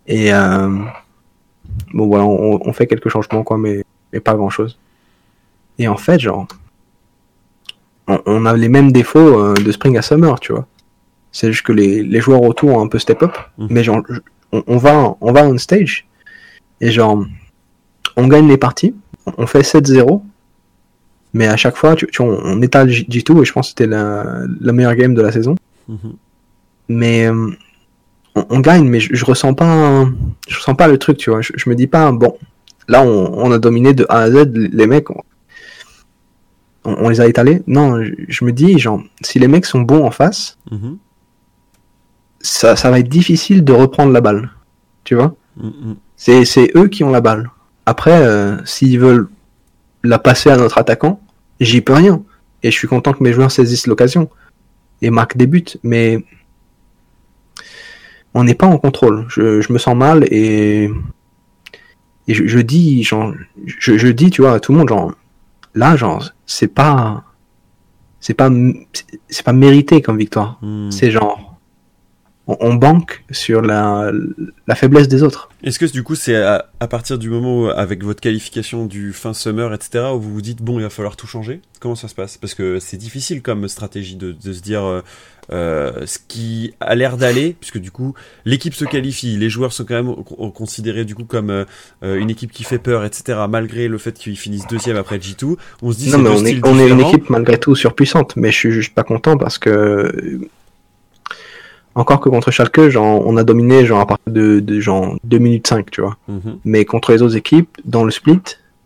Et euh, bon voilà, on, on fait quelques changements quoi, mais, mais pas grand chose. Et en fait, genre, on, on a les mêmes défauts euh, de Spring à Summer, tu vois. C'est juste que les, les joueurs autour ont un peu step up, Mhm. mais genre, on, on va, on va on stage et genre, on gagne les parties, on fait 7-0 Mais à chaque fois, tu, tu- on, on étale G- G2 et je pense que c'était la, la meilleure game de la saison. Mhm. Mais euh, on, on gagne, mais je, je ressens pas, un- je ressens pas le truc, tu vois. Je, je me dis pas, bon, là on, on a dominé de A à Z les mecs, on, les a étalés. Non, je, je me dis, genre, si les mecs sont bons en face, Mhm. ça, ça va être difficile de reprendre la balle, tu vois. Mhm. C'est, c'est eux qui ont la balle. Après, euh, s'ils veulent la passer à notre attaquant, j'y peux rien. Et je suis content que mes joueurs saisissent l'occasion et marquent des buts. Mais on n'est pas en contrôle. Je, je me sens mal et, et je, je dis, genre, je, je dis, tu vois, à tout le monde, genre, là, genre, c'est pas, c'est pas, c'est pas mérité comme victoire. Mhm. C'est genre, on, on banque sur la, la faiblesse des autres. Est-ce que du coup c'est à, à partir du moment où, avec votre qualification du fin summer, etc., où vous vous dites bon il va falloir tout changer? Comment ça se passe? Parce que c'est difficile comme stratégie de, de se dire euh, euh, ce qui a l'air d'aller, puisque du coup l'équipe se qualifie, les joueurs sont quand même con- considérés du coup comme euh, euh, une équipe qui fait peur, etc., malgré le fait qu'ils finissent deuxième après G2. On se dit Non, mais on est, styles on est une équipe malgré tout surpuissante, mais je suis juste pas content parce que euh, encore que contre Schalke, genre, on a dominé genre à partir de, de genre 2 minutes 5, tu vois. Mhm. Mais contre les autres équipes, dans le split,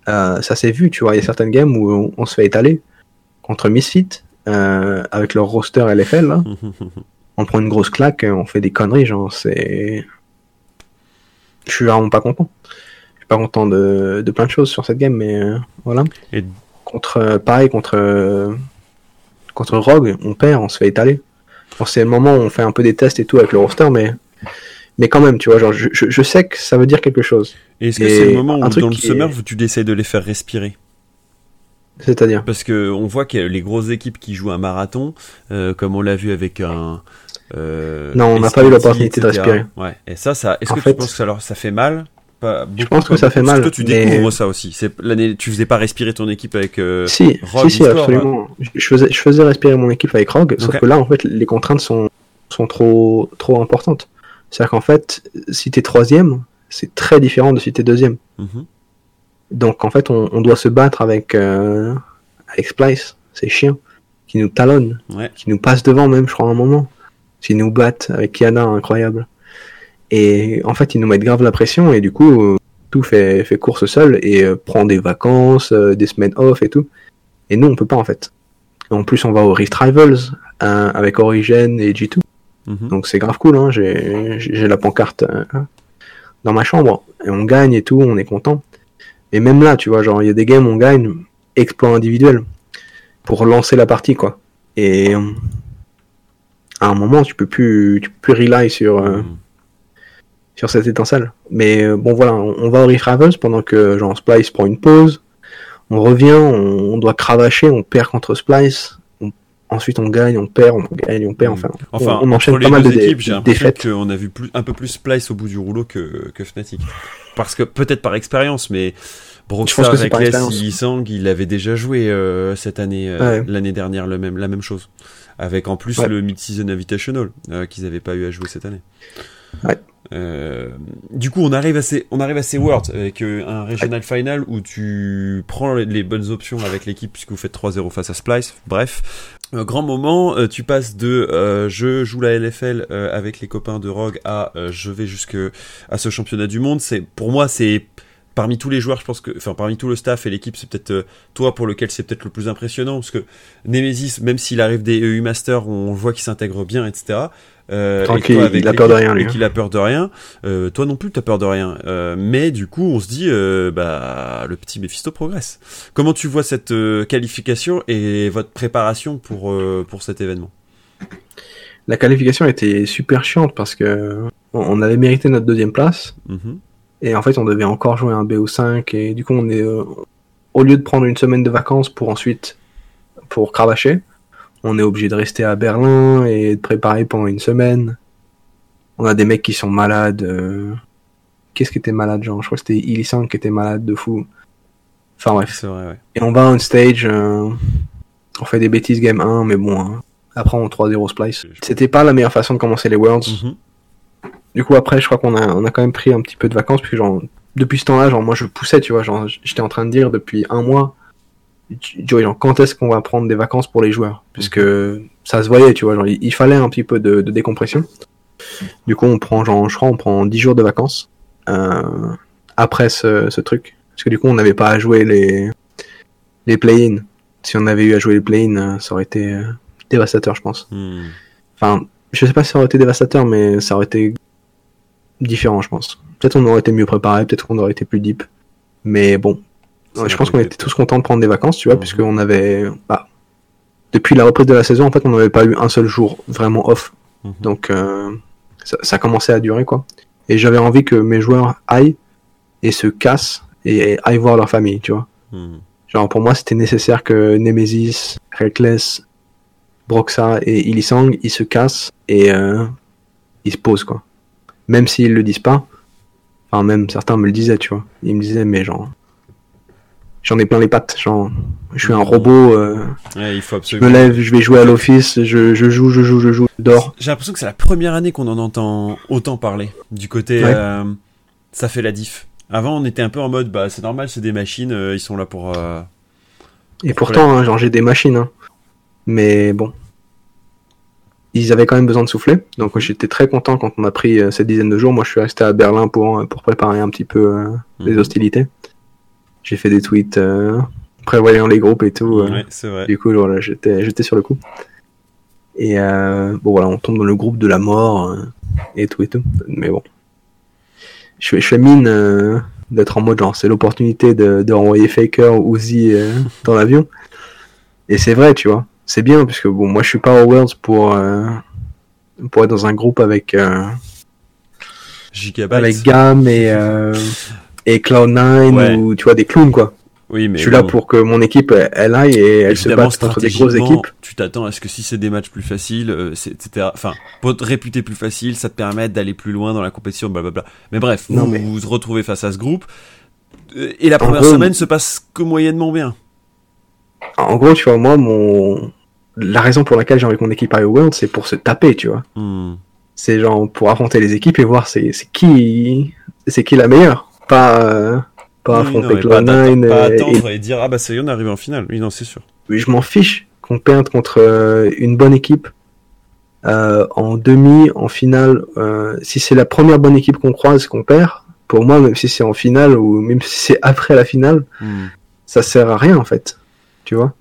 euh, ça s'est vu, tu vois. Il y a certaines games où on, on se fait étaler. Contre Misfit, euh, avec leur roster LFL, là, on prend une grosse claque, on fait des conneries, genre, c'est. Je suis vraiment pas content. Je suis pas content de, de plein de choses sur cette game, mais euh, voilà. Et- Contre, pareil, contre, contre Rogue, on perd, on se fait étaler. C'est le moment où on fait un peu des tests et tout avec le roster, mais, mais quand même, tu vois, genre, je, je, je sais que ça veut dire quelque chose. Et est-ce que c'est le moment où dans le summer est- tu essayes de les faire respirer? C'est-à-dire? Parce que on voit que les grosses équipes qui jouent un marathon, euh, comme on l'a vu avec un. euh, Non, on n'a pas eu l'opportunité de respirer. Ouais. Et ça, ça. Est-ce que fait- tu penses que ça, leur, ça fait mal? Pas beaucoup, pense que ça fait mal, Toi, tu mais- découvres ça aussi. C'est l'année. Tu faisais pas respirer ton équipe avec. euh, Si, Rogue si, si, Discord, absolument. Je faisais, je faisais respirer mon équipe avec Rogue, sauf que là, en fait, les contraintes sont, sont trop, trop importantes. C'est-à-dire qu'en fait, si t'es troisième, c'est très différent de si t'es deuxième. mhm. Donc, en fait, on, on doit se battre avec, euh, avec Splice, ces chiens, qui nous talonnent, Ouais. qui nous passent devant même, je crois, à un moment. Qui nous battent avec Kiana, incroyable. Et en fait, ils nous mettent grave la pression, et du coup, euh, tout fait, fait course seul, et euh, prend des vacances, euh, des semaines off et tout. Et nous, on peut pas, en fait. En plus, on va au Rift Rivals, hein, avec Origin et G2. Mhm. Donc c'est grave cool, hein. j'ai j'ai la pancarte euh, dans ma chambre et on gagne et tout, on est content. Et même là, tu vois, genre il y a des games on gagne exploit individuel pour lancer la partie quoi. Et à un moment, tu peux plus tu peux plus rely sur euh, Mhm. Sur cette étincelle. Mais euh, bon voilà, on, on va au Rift Rivals pendant que genre Splice prend une pause. On revient, on, on doit cravacher, on perd contre Splice. On- ensuite on gagne, on perd, on gagne, on perd. Enfin, Enfin, on, enchaîne pas mal de équipes, j'ai l'impression défaites. qu'on a vu plus, un peu plus Splice au bout du rouleau que, que Fnatic. Parce que peut-être par expérience, mais Broxar, que c'est par Reckless. Yisang, il avait déjà joué euh, cette année, euh, Ouais. l'année dernière, le même, la même chose. Avec en plus Ouais. le Mid-Season Invitational euh, qu'ils n'avaient pas eu à jouer cette année. Ouais. Euh, du coup, on arrive à ces, on arrive à ces Worlds avec euh, un Regional Final où tu prends les, les bonnes options avec l'équipe puisque vous faites 3-0 face à Splice. Bref, grand moment. euh, tu passes de euh, je joue la LFL euh, avec les copains de Rogue à euh, je vais jusque à ce championnat du monde. C'est pour moi c'est parmi tous les joueurs, je pense que, enfin parmi tout le staff et l'équipe, c'est peut-être euh, toi pour lequel c'est peut-être le plus impressionnant parce que Nemesis, même s'il arrive des EU Masters, on voit qu'il s'intègre bien, etc. Euh, et toi, avec il a peur de rien, lui, et qu'il a peur de rien. Euh, toi non plus, t'as peur de rien. Euh, mais du coup, on se dit, euh, bah, le petit Mephisto progresse. Comment tu vois cette euh, qualification et votre préparation pour pour cet événement? La qualification était super chiante parce que on- avait mérité notre deuxième place Mhm. et en fait on devait encore jouer un BO5 et du coup on est au lieu de prendre une semaine de vacances pour ensuite pour cravacher, on est obligé de rester à Berlin et de préparer pendant une semaine. On a des mecs qui sont malades. euh, Qu'est-ce qui était malade, genre? Je crois que c'était Illisan qui était malade de fou. Enfin bref. C'est vrai, ouais. Et on va on stage, euh, on fait des bêtises game 1, mais bon, hein. après on 3-0 splice. C'était pas la meilleure façon de commencer les Worlds. Mhm. Du coup après je crois qu'on a, on a quand même pris un petit peu de vacances, puis genre, depuis ce temps-là, genre moi je poussais, tu vois, genre j'étais en train de dire depuis un mois, tu vois, genre, quand est-ce qu'on va prendre des vacances pour les joueurs? Puisque ça se voyait, tu vois, genre, il, fallait un petit peu de, de décompression. Du coup, on prend, genre, je crois, on prend 10 jours de vacances euh, après ce, ce truc. Parce que du coup, on n'avait pas à jouer les, les play-in. Si on avait eu à jouer les play-in, euh, ça aurait été euh, dévastateur, je pense. Hmm. Enfin, je sais pas si ça aurait été dévastateur, mais ça aurait été différent, je pense. Peut-être on aurait été mieux préparé, peut-être qu'on aurait été plus deep. Mais bon, Ouais, je pense qu'on était tous contents de prendre des vacances, tu vois, Mhm. puisqu'on avait, bah, depuis la reprise de la saison, en fait, on n'avait pas eu un seul jour vraiment off. Mhm. Donc, euh, ça, ça commençait à durer, quoi. Et j'avais envie que mes joueurs aillent et se cassent et aillent voir leur famille, tu vois. Hmm. Genre, pour moi, c'était nécessaire que Nemesis, Reckless, Broxa et Illisang, ils se cassent et euh, ils se posent, quoi. Même s'ils le disent pas. Enfin, même certains me le disaient, tu vois. Ils me disaient, mais genre, j'en ai plein les pattes. Genre, je suis un robot, euh, Ouais, il faut je absolument. me lève, je vais jouer à l'office, je, je joue, je joue, je joue, je dors. J'ai l'impression que c'est la première année qu'on en entend autant parler. Du côté, Ouais. euh, ça fait la diff. Avant, on était un peu en mode, bah c'est normal, c'est des machines, euh, ils sont là pour. Et pourtant, hein, genre, j'ai des machines, hein. Mais bon. Ils avaient quand même besoin de souffler. Donc, j'étais très content quand on a pris cette dizaine de jours. Moi, je suis resté à Berlin pour, pour préparer un petit peu les Mhm. hostilités. J'ai fait des tweets euh, prévoyant les groupes et tout. euh. Ouais, vrai. Du coup, voilà, j'étais, j'étais sur le coup. Et euh, bon, voilà, on tombe dans le groupe de la mort euh, et tout et tout. Mais bon. Je je fais mine euh, d'être en mode genre, c'est l'opportunité de, de renvoyer Faker ou Uzi euh, dans l'avion. Et c'est vrai, tu vois. C'est bien, puisque bon, moi je suis pas au Worlds pour, euh, pour être dans un groupe avec, euh, Gigabyte. avec Gam et, euh, et Cloud9 Ouais. ou tu vois, des clowns quoi. Oui, mais je suis là pour que mon équipe elle, aille et elle se batte contre des grosses équipes. Tu t'attends à ce que si c'est des matchs plus faciles, euh, etc. Enfin, réputer plus facile, ça te permet d'aller plus loin dans la compétition, blablabla. Mais bref, Non, vous mais- vous vous retrouvez face à ce groupe. euh, Et la première gros- semaine se passe que moyennement bien. En gros, tu vois, moi, mon la raison pour laquelle j'ai envie que mon équipe aille au World, c'est pour se taper, tu vois. Hmm. C'est genre pour affronter les équipes et voir c'est qui c'est qui la meilleure. Pas euh, pas Oui, affronter non, mais pas Cloud9 d'attendre- pas et- attendre et dire ah bah ça y est on est arrivé en finale. Oui non c'est sûr. et je m'en fiche qu'on perde contre euh, une bonne équipe euh, en demi, en finale. euh, si c'est la première bonne équipe qu'on croise qu'on perd, pour moi, même si c'est en finale ou même si c'est après la finale, Hmm. ça sert à rien en fait, tu vois?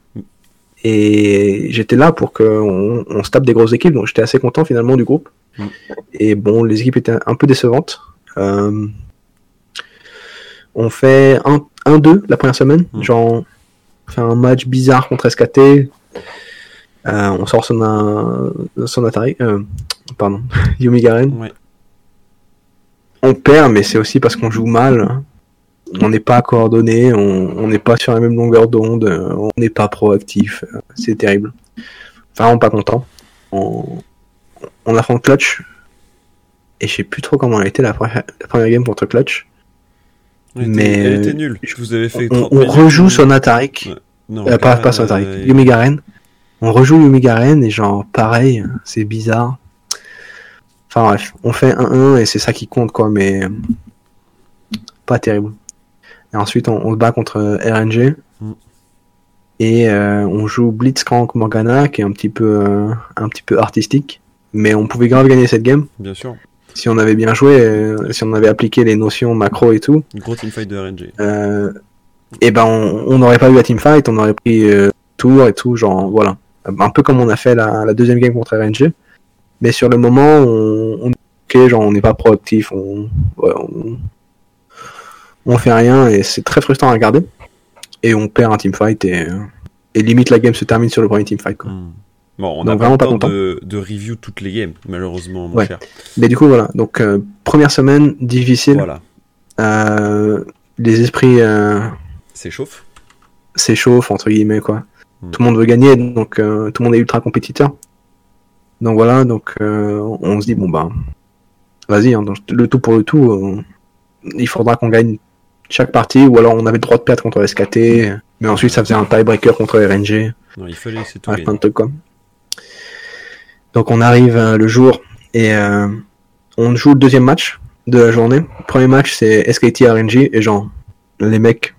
Et j'étais là pour qu'on on se tape des grosses équipes, donc j'étais assez content finalement du groupe. Mm. Et bon, les équipes étaient un peu décevantes. Euh, on fait 1-2 la première semaine, Mm. genre on fait un match bizarre contre SKT. Euh, on sort son, son Atari, euh, pardon, Yumi Garen. Ouais. On perd, mais c'est aussi parce qu'on joue mal. On n'est pas coordonné, on on n'est pas sur la même longueur d'onde, euh, on n'est pas proactif. euh, C'est terrible. Vraiment pas content. On, on affronte Clutch. Et je sais plus trop comment elle était la première, la première game contre Clutch. Elle était- Mais, elle euh, était nulle. Vous avez fait. On, 30 on rejoue son Atarik. Ouais. Non, Euh, pas, Garen, pas son Atarik. euh, Yumi Garen. On rejoue Yumi Garen et genre pareil, c'est bizarre. Enfin bref, on fait 1-1 et c'est ça qui compte quoi, mais euh, pas terrible. Et ensuite on, on se bat contre euh, RNG Mm. et euh, on joue Blitzcrank Morgana qui est un petit peu euh, un petit peu artistique, mais on pouvait grave gagner cette game Bien sûr. Si on avait bien joué, euh, si on avait appliqué les notions macro et tout. Une gros teamfight de RNG. Euh, et ben on n'aurait pas eu la teamfight, on aurait pris euh, tour et tout, genre voilà. Un peu comme on a fait la, la deuxième game contre RNG. Mais sur le moment, on, on ok, genre on n'est pas proactif, on, ouais, on, on fait rien et c'est très frustrant à regarder. Et on perd un teamfight et, euh, et limite la game se termine sur le premier teamfight quoi. Hmm. Bon, on Donc, n'a pas vraiment le pas temps content. de, de review toutes les games, malheureusement, mon Ouais. cher. Mais du coup voilà, donc euh, première semaine difficile. Voilà. Euh, les esprits euh, S'échauffe. s'échauffe entre guillemets quoi. Hmm. Tout le monde veut gagner, donc tout le monde est ultra compétiteur. Donc voilà, donc on se dit bon bah vas-y, hein, donc, le tout pour le tout, il faudra qu'on gagne chaque partie, ou alors on avait le droit de perdre contre SKT, mais ensuite ça faisait un tiebreaker contre RNG, Non, il fallait, c'est tout. ouais, gagné. plein de trucs quoi. Donc on arrive euh, le jour et euh, on joue le deuxième match de la journée. Le premier match c'est SKT RNG et genre les mecs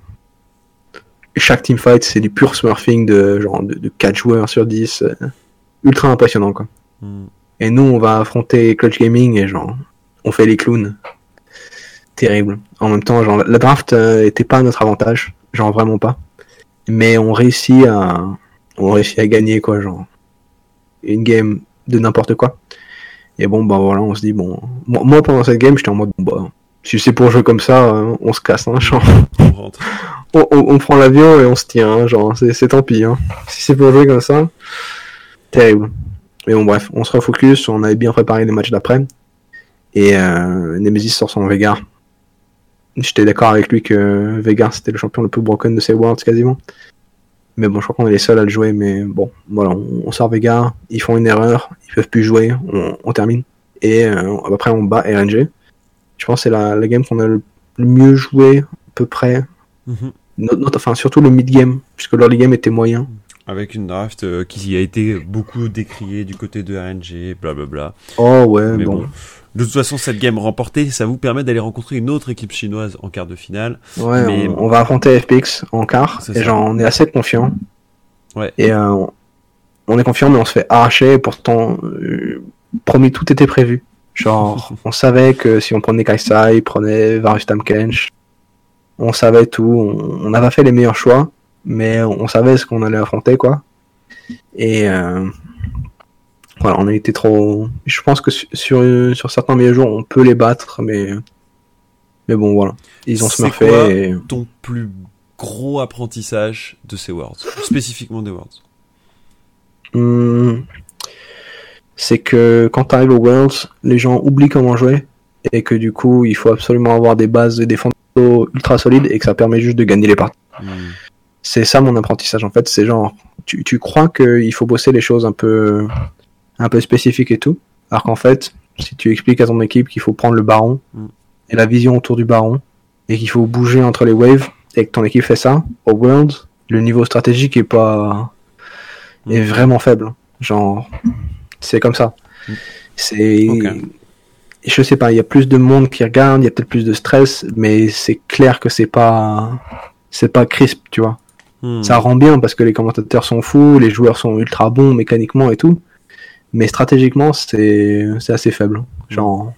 chaque teamfight, c'est du pur smurfing de genre de, de 4 joueurs sur 10. euh, ultra impressionnant, quoi. Hmm. Et nous, on va affronter Clutch Gaming et genre, on fait les clowns. Terrible. En même temps, genre, la draft euh, était pas à notre avantage. Genre, vraiment pas. Mais on réussit à, on réussit à gagner, quoi, genre. Une game de n'importe quoi. Et bon, bah voilà, on se dit, bon. Moi, pendant cette game, j'étais en mode, bon, bah, si c'est pour jouer comme ça, euh, on se casse, hein, genre. On rentre. On, on- on prend l'avion et on se tient, hein, genre, c'est c'est tant pis, hein. Si c'est pour jouer comme ça, terrible. Mais bon, bref, on se refocus, on avait bien préparé les matchs d'après. Et euh, Nemesis sort son Vega. J'étais d'accord avec lui que Vega c'était le champion le plus broken de ces Worlds quasiment. Mais bon, je crois qu'on est les seuls à le jouer. Mais bon, voilà, on, on sort Vega, ils font une erreur, ils peuvent plus jouer, on, on termine. Et euh, après, on bat RNG. Je pense que c'est la, la game qu'on a le, mieux joué, à peu près. Mhm. Not- not- enfin, surtout le mid-game, puisque l'early game était moyen. Avec une draft euh, qui a été beaucoup décriée du côté de RNG, blablabla. Oh ouais, Mais bon. bon. De toute façon, cette game remportée, ça vous permet d'aller rencontrer une autre équipe chinoise en quart de finale. Ouais, Mais- on, on va affronter FPX en quart, C'est et genre on est assez confiant. Ouais. Et euh, on- on est confiant, mais on se fait arracher, et pourtant, euh, promis, tout était prévu. Genre, on savait que si on prenait Kaisai, prenait Varus Tamkench, on savait tout, on, on n'avait pas fait les meilleurs choix, mais on savait ce qu'on allait affronter, quoi. Et euh, voilà, on a été trop... Je pense que su- sur, sur certains meilleurs jours, on peut les battre, mais... Mais bon, voilà. Ils ont C'est smurfé quoi et... Ton plus gros apprentissage de ces Worlds, spécifiquement des Worlds. Hmm, c'est que quand tu arrives aux Worlds, les gens oublient comment jouer et que du coup, il faut absolument avoir des bases et des fondamentaux ultra solides et que ça permet juste de gagner les parties. Hmm. C'est ça mon apprentissage en fait, c'est genre tu, tu crois qu'il faut bosser les choses un peu un peu spécifiques et tout, alors qu'en fait, si tu expliques à ton équipe qu'il faut prendre le baron Mm. et la vision autour du baron et qu'il faut bouger entre les waves et que ton équipe fait ça, au Worlds, le niveau stratégique est pas est Mm. vraiment faible. Genre c'est comme ça. Mm. C'est je sais pas, il y a plus de monde qui regarde, il y a peut-être plus de stress, mais c'est clair que c'est pas c'est pas crisp, tu vois. Ça rend bien parce que les commentateurs sont fous, les joueurs sont ultra bons mécaniquement et tout. Mais stratégiquement, c'est c'est assez faible. Genre,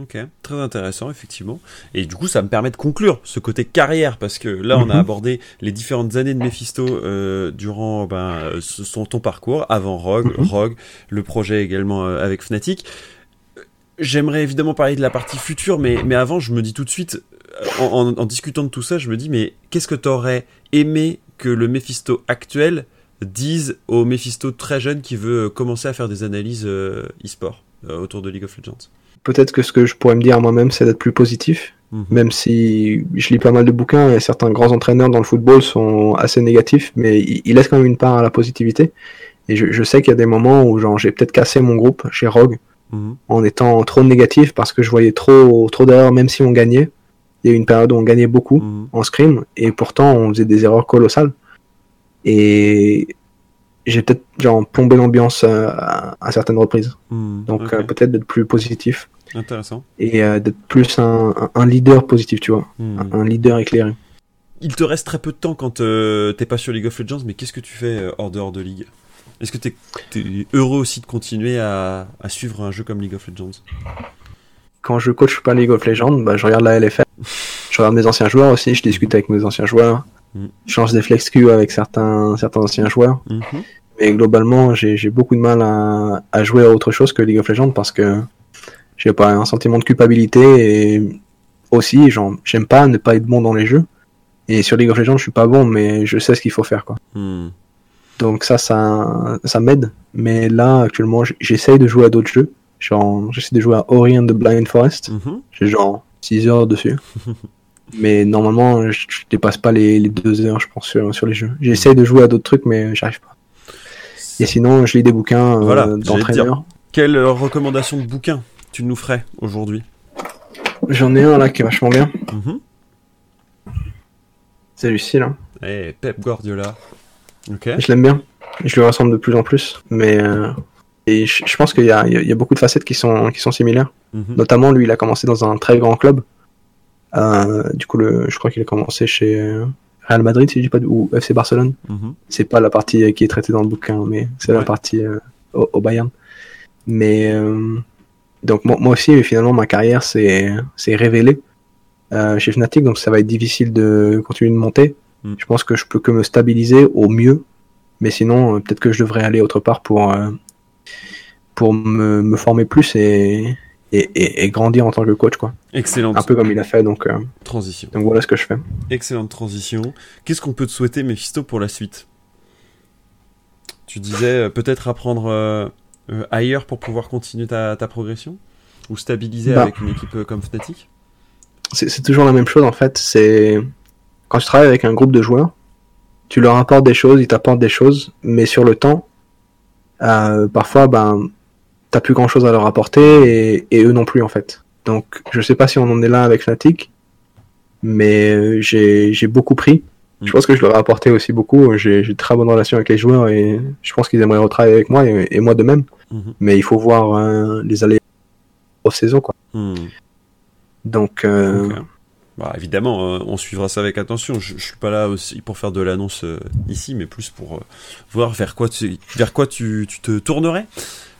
Ok, très intéressant, effectivement. Et du coup, ça me permet de conclure ce côté carrière, parce que là, on a Mhm. abordé les différentes années de Mephisto euh, durant ben, euh, son ton parcours, avant Rogue, Mhm. Rogue, le projet également euh, avec Fnatic. J'aimerais évidemment parler de la partie future, mais, mais avant, je me dis tout de suite, en, en- en discutant de tout ça, je me dis, mais qu'est-ce que t'aurais aimé que le Mephisto actuel dise au Mephisto très jeune qui veut commencer à faire des analyses euh, e-sport euh, autour de League of Legends peut-être que ce que je pourrais me dire moi-même, c'est d'être plus positif. Mhm. Même si je lis pas mal de bouquins et certains grands entraîneurs dans le football sont assez négatifs, mais ils laissent quand même une part à la positivité. Et je, je sais qu'il y a des moments où j'ai peut-être cassé mon groupe chez Rogue Mhm. en étant trop négatif parce que je voyais trop trop d'erreurs même si on gagnait. Il y a eu une période où on gagnait beaucoup Mhm. en scrim et pourtant on faisait des erreurs colossales. Et j'ai peut-être genre plombé l'ambiance à, à certaines reprises. Mhm. Donc euh, peut-être d'être plus positif Intéressant. et euh, d'être plus un, leader positif, tu vois, Hmm. un, un leader éclairé. Il te reste très peu de temps quand euh, t'es pas sur League of Legends, mais qu'est-ce que tu fais euh, hors dehors de League? Est-ce que t'es es heureux aussi de continuer à, à suivre un jeu comme League of Legends? Quand je coach pas League of Legends, bah, je regarde la LFL, je regarde mes anciens joueurs aussi, je discute avec mes anciens joueurs, Mm. je change des flex queues avec certains certains anciens joueurs. Mhm. Mais globalement, j'ai j'ai beaucoup de mal à, à jouer à autre chose que League of Legends parce que j'ai pas un sentiment de culpabilité et aussi, genre, j'aime pas ne pas être bon dans les jeux. Et sur League of Legends, je suis pas bon, mais je sais ce qu'il faut faire, quoi. Hmm. Donc ça, ça, ça m'aide. Mais là, actuellement, j'essaye de jouer à d'autres jeux. Genre, j'essaie de jouer à Ori and the Blind Forest. Mhm. J'ai genre 6 heures dessus. mais normalement, je, je dépasse pas les, les 2 heures, je pense, sur, sur les jeux. J'essaye de jouer à d'autres trucs, mais j'arrive pas. Et sinon, je lis des bouquins euh, Voilà, d'entraîneurs. Quelle recommandation de bouquin tu nous ferais aujourd'hui? J'en ai un là qui est vachement bien. Mhm. C'est celui-ci là. Eh, Pep Guardiola. Ok. Je l'aime bien. Je lui ressemble de plus en plus. Mais euh, et je, je pense qu'il y a, y beaucoup de facettes qui sont, qui sont similaires. Mhm. Notamment, lui, il a commencé dans un très grand club. Euh, du coup, le, je crois qu'il a commencé chez euh, Real Madrid, si je dis pas de- ou FC Barcelone. Mhm. C'est pas la partie euh, qui est traitée dans le bouquin, mais c'est la partie euh, au, au Bayern. Mais euh, donc moi, moi aussi, finalement, ma carrière s'est révélée euh, chez Fnatic, donc ça va être difficile de continuer de monter. Mm. Je pense que je peux que me stabiliser au mieux, mais sinon, peut-être que je devrais aller autre part pour euh, pour me, me former plus et, et, et, et grandir en tant que coach, quoi. Excellente Un peu comme il a fait, donc euh, transition. donc voilà ce que je fais. Excellente transition. Qu'est-ce qu'on peut te souhaiter, Mephisto, pour la suite? Tu disais euh, peut-être apprendre euh, euh, ailleurs pour pouvoir continuer ta, ta progression? Ou stabiliser Bah. avec une équipe comme Fnatic? C'est toujours la même chose en fait. C'est quand tu travailles avec un groupe de joueurs, tu leur apportes des choses, ils t'apportent des choses, mais sur le temps, parfois, ben, t'as plus grand chose à leur apporter et, et eux non plus en fait. Donc, je sais pas si on en est là avec Fnatic, mais euh, j'ai beaucoup pris. Je Mm. pense que je leur ai apporté aussi beaucoup. J'ai de très bonne relation avec les joueurs et je pense qu'ils aimeraient retravailler avec moi et, et moi de même. Mhm. Mais il faut voir euh, les allées aux saisons quoi. Hmm. Donc, euh. Bah, évidemment, euh, on suivra ça avec attention. Je, je suis pas là aussi pour faire de l'annonce ici, mais plus pour voir vers quoi tu, vers quoi tu, tu te tournerais.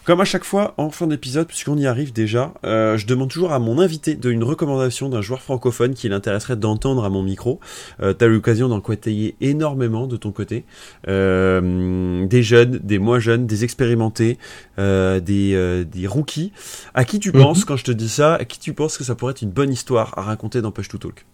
Comme à chaque fois, en fin d'épisode, puisqu'on y arrive déjà, euh, je demande toujours à mon invité de une recommandation d'un joueur francophone qui l'intéresserait d'entendre à mon micro. Euh, T'as eu l'occasion d'en côtoyer énormément de ton côté. Euh, des jeunes, des moins jeunes, des expérimentés, des, des rookies. À qui tu Mhm. penses, quand je te dis ça, à qui tu penses que ça pourrait être une bonne histoire à raconter dans Push to Talk?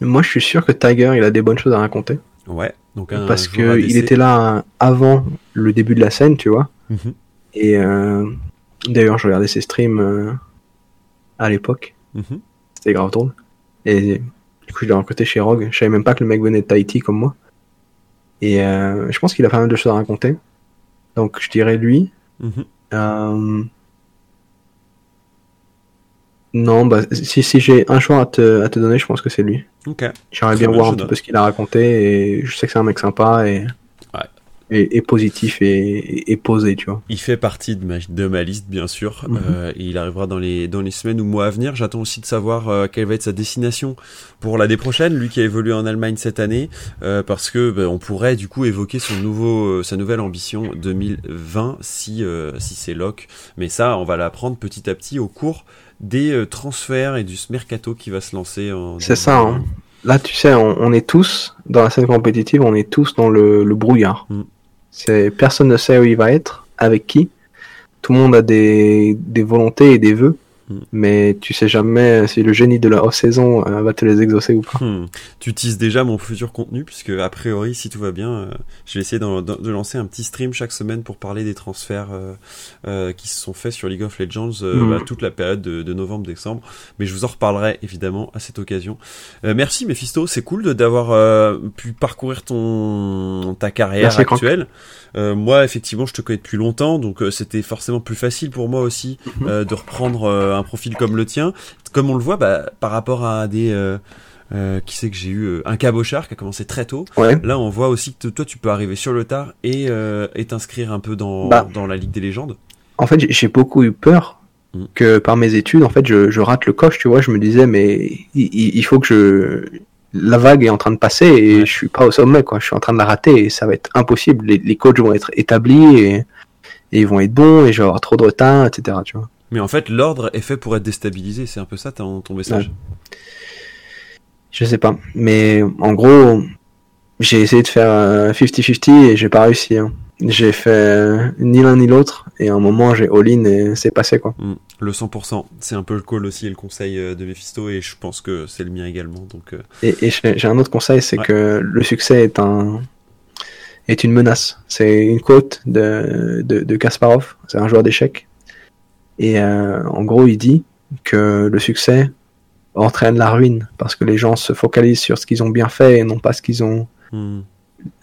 Moi, je suis sûr que Tiger, il a des bonnes choses à raconter. Ouais, donc un parce joueur que ADC. il était là avant le début de la scène, tu vois. Mhm. Et euh, d'ailleurs, je regardais ses streams euh, à l'époque. Mhm. C'était grave drôle. Et du coup, je l'ai rencontré chez Rogue. Je savais même pas que le mec venait de Tahiti comme moi. Et euh, je pense qu'il a pas mal de choses à raconter. Donc, je dirais lui. Euh, Non, bah, si, si j'ai un choix à te, à te donner, je pense que c'est lui. Ok. J'aimerais bien voir un petit peu ce qu'il a raconté et je sais que c'est un mec sympa et, Ouais. et, et positif et, posé, tu vois. Il fait partie de ma, de ma liste, bien sûr, Mhm. euh, et il arrivera dans les, dans les semaines ou mois à venir. J'attends aussi de savoir euh, quelle va être sa destination pour l'année prochaine, lui qui a évolué en Allemagne cette année, euh, parce que ben, on pourrait du coup évoquer son nouveau, sa nouvelle ambition 2020 si, si c'est lock. Mais ça, on va l'apprendre petit à petit au cours des euh, transferts et du mercato qui va se lancer. en C'est ça, hein. Là, tu sais, on, on est tous, dans la scène compétitive, on est tous dans le, le brouillard. Mm. C'est, personne ne sait où il va être, avec qui. Tout le monde a des, des volontés et des vœux. Mais tu sais jamais si le génie de la off-saison euh, va te les exaucer ou pas. Hmm. Tu utilises déjà mon futur contenu puisque a priori si tout va bien, euh, je vais essayer de, lancer un petit stream chaque semaine pour parler des transferts euh, qui se sont faits sur League of Legends Mhm. bah, toute la période de, de novembre-décembre. Mais je vous en reparlerai évidemment à cette occasion. Merci Mephisto, c'est cool d'avoir pu parcourir ton ta carrière Merci, actuelle. Moi effectivement je te connais depuis longtemps donc c'était forcément plus facile pour moi aussi Mhm. de reprendre un profil comme le tien. Comme on le voit bah, par rapport à des euh, euh, qui sait que j'ai eu euh, un cabochard qui a commencé très tôt. Ouais. Là, on voit aussi que toi, tu peux arriver sur le tard et euh, t'inscrire un peu dans Bah. dans la Ligue des légendes. En fait, j'ai- beaucoup eu peur Mm. que par mes études, en fait, je, je rate le coche, tu vois. Je me disais, mais il, il- il faut que je. La vague est en train de passer et Ouais. je suis pas au sommet, quoi. Je suis en train de la rater et ça va être impossible. Les, les coachs vont être établis et, et ils vont être bons et je vais avoir trop de retard, etc. Tu vois. Mais en fait, l'ordre est fait pour être déstabilisé. C'est un peu ça ton, ton message. Je sais pas. Mais en gros, j'ai essayé de faire euh, 50-50 et j'ai pas réussi. hein. J'ai fait euh, ni l'un ni l'autre et à un moment j'ai all-in et c'est passé, quoi. Mm. Le 100%, c'est un peu le call aussi et le conseil euh, de Mephisto et je pense que c'est le mien également. Donc, euh, Et, et j'ai j'ai un autre conseil, c'est Ouais. que le succès est un est une menace. C'est une quote de, de, de Kasparov, c'est un joueur d'échecs. Et euh, en gros, il dit que le succès entraîne la ruine parce que les gens se focalisent sur ce qu'ils ont bien fait et non pas ce qu'ils ont mm.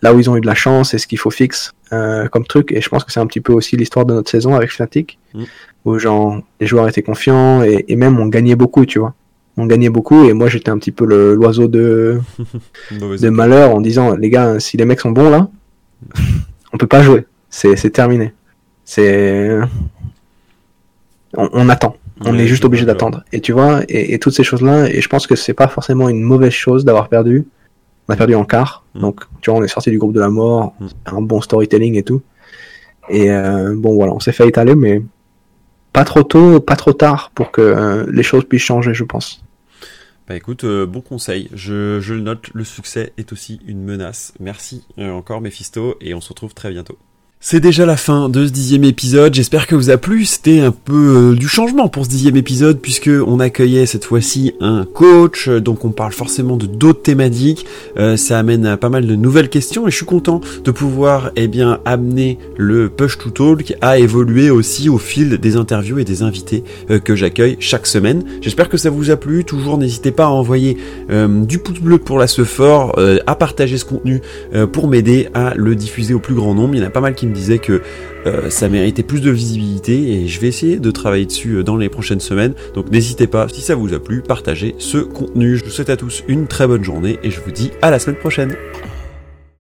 là où ils ont eu de la chance et ce qu'il faut fixe euh, comme truc. Et je pense que c'est un petit peu aussi l'histoire de notre saison avec Fnatic, Mm. où genre les joueurs étaient confiants et, et même on gagnait beaucoup, tu vois. On gagnait beaucoup et moi j'étais un petit peu l'oiseau de de malheur en disant les gars si les mecs sont bons là on peut pas jouer c'est terminé c'est on, on attend On est juste obligé d'attendre. Et tu vois, et, et toutes ces choses-là, et je pense que c'est pas forcément une mauvaise chose d'avoir perdu. On a perdu en quart, Mm. donc tu vois, on est sorti du groupe de la mort, Mm. un bon storytelling et tout. Et euh, bon, voilà, on s'est fait étaler, mais pas trop tôt, pas trop tard pour que euh, les choses puissent changer, je pense. Bah écoute, euh, bon conseil, je, je le note, le succès est aussi une menace. Merci encore Mephisto et on se retrouve très bientôt. C'est déjà la fin de ce dixième épisode, j'espère que vous a plu, c'était un peu euh, du changement pour ce dixième épisode puisque on accueillait cette fois-ci un coach, donc on parle forcément de d'autres thématiques, Euh, ça amène à pas mal de nouvelles questions. Et je suis content de pouvoir eh bien amener le Push to Talk à évoluer aussi au fil des interviews et des invités euh, que j'accueille chaque semaine. J'espère que ça vous a plu, toujours n'hésitez pas à envoyer du pouce bleu pour la fort, euh, à partager ce contenu pour m'aider à le diffuser au plus grand nombre. Il y en a pas mal qui me disaient que euh, ça méritait plus de visibilité et je vais essayer de travailler dessus euh, dans les prochaines semaines. Donc n'hésitez pas, si ça vous a plu, partagez ce contenu. Je vous souhaite à tous une très bonne journée et je vous dis à la semaine prochaine.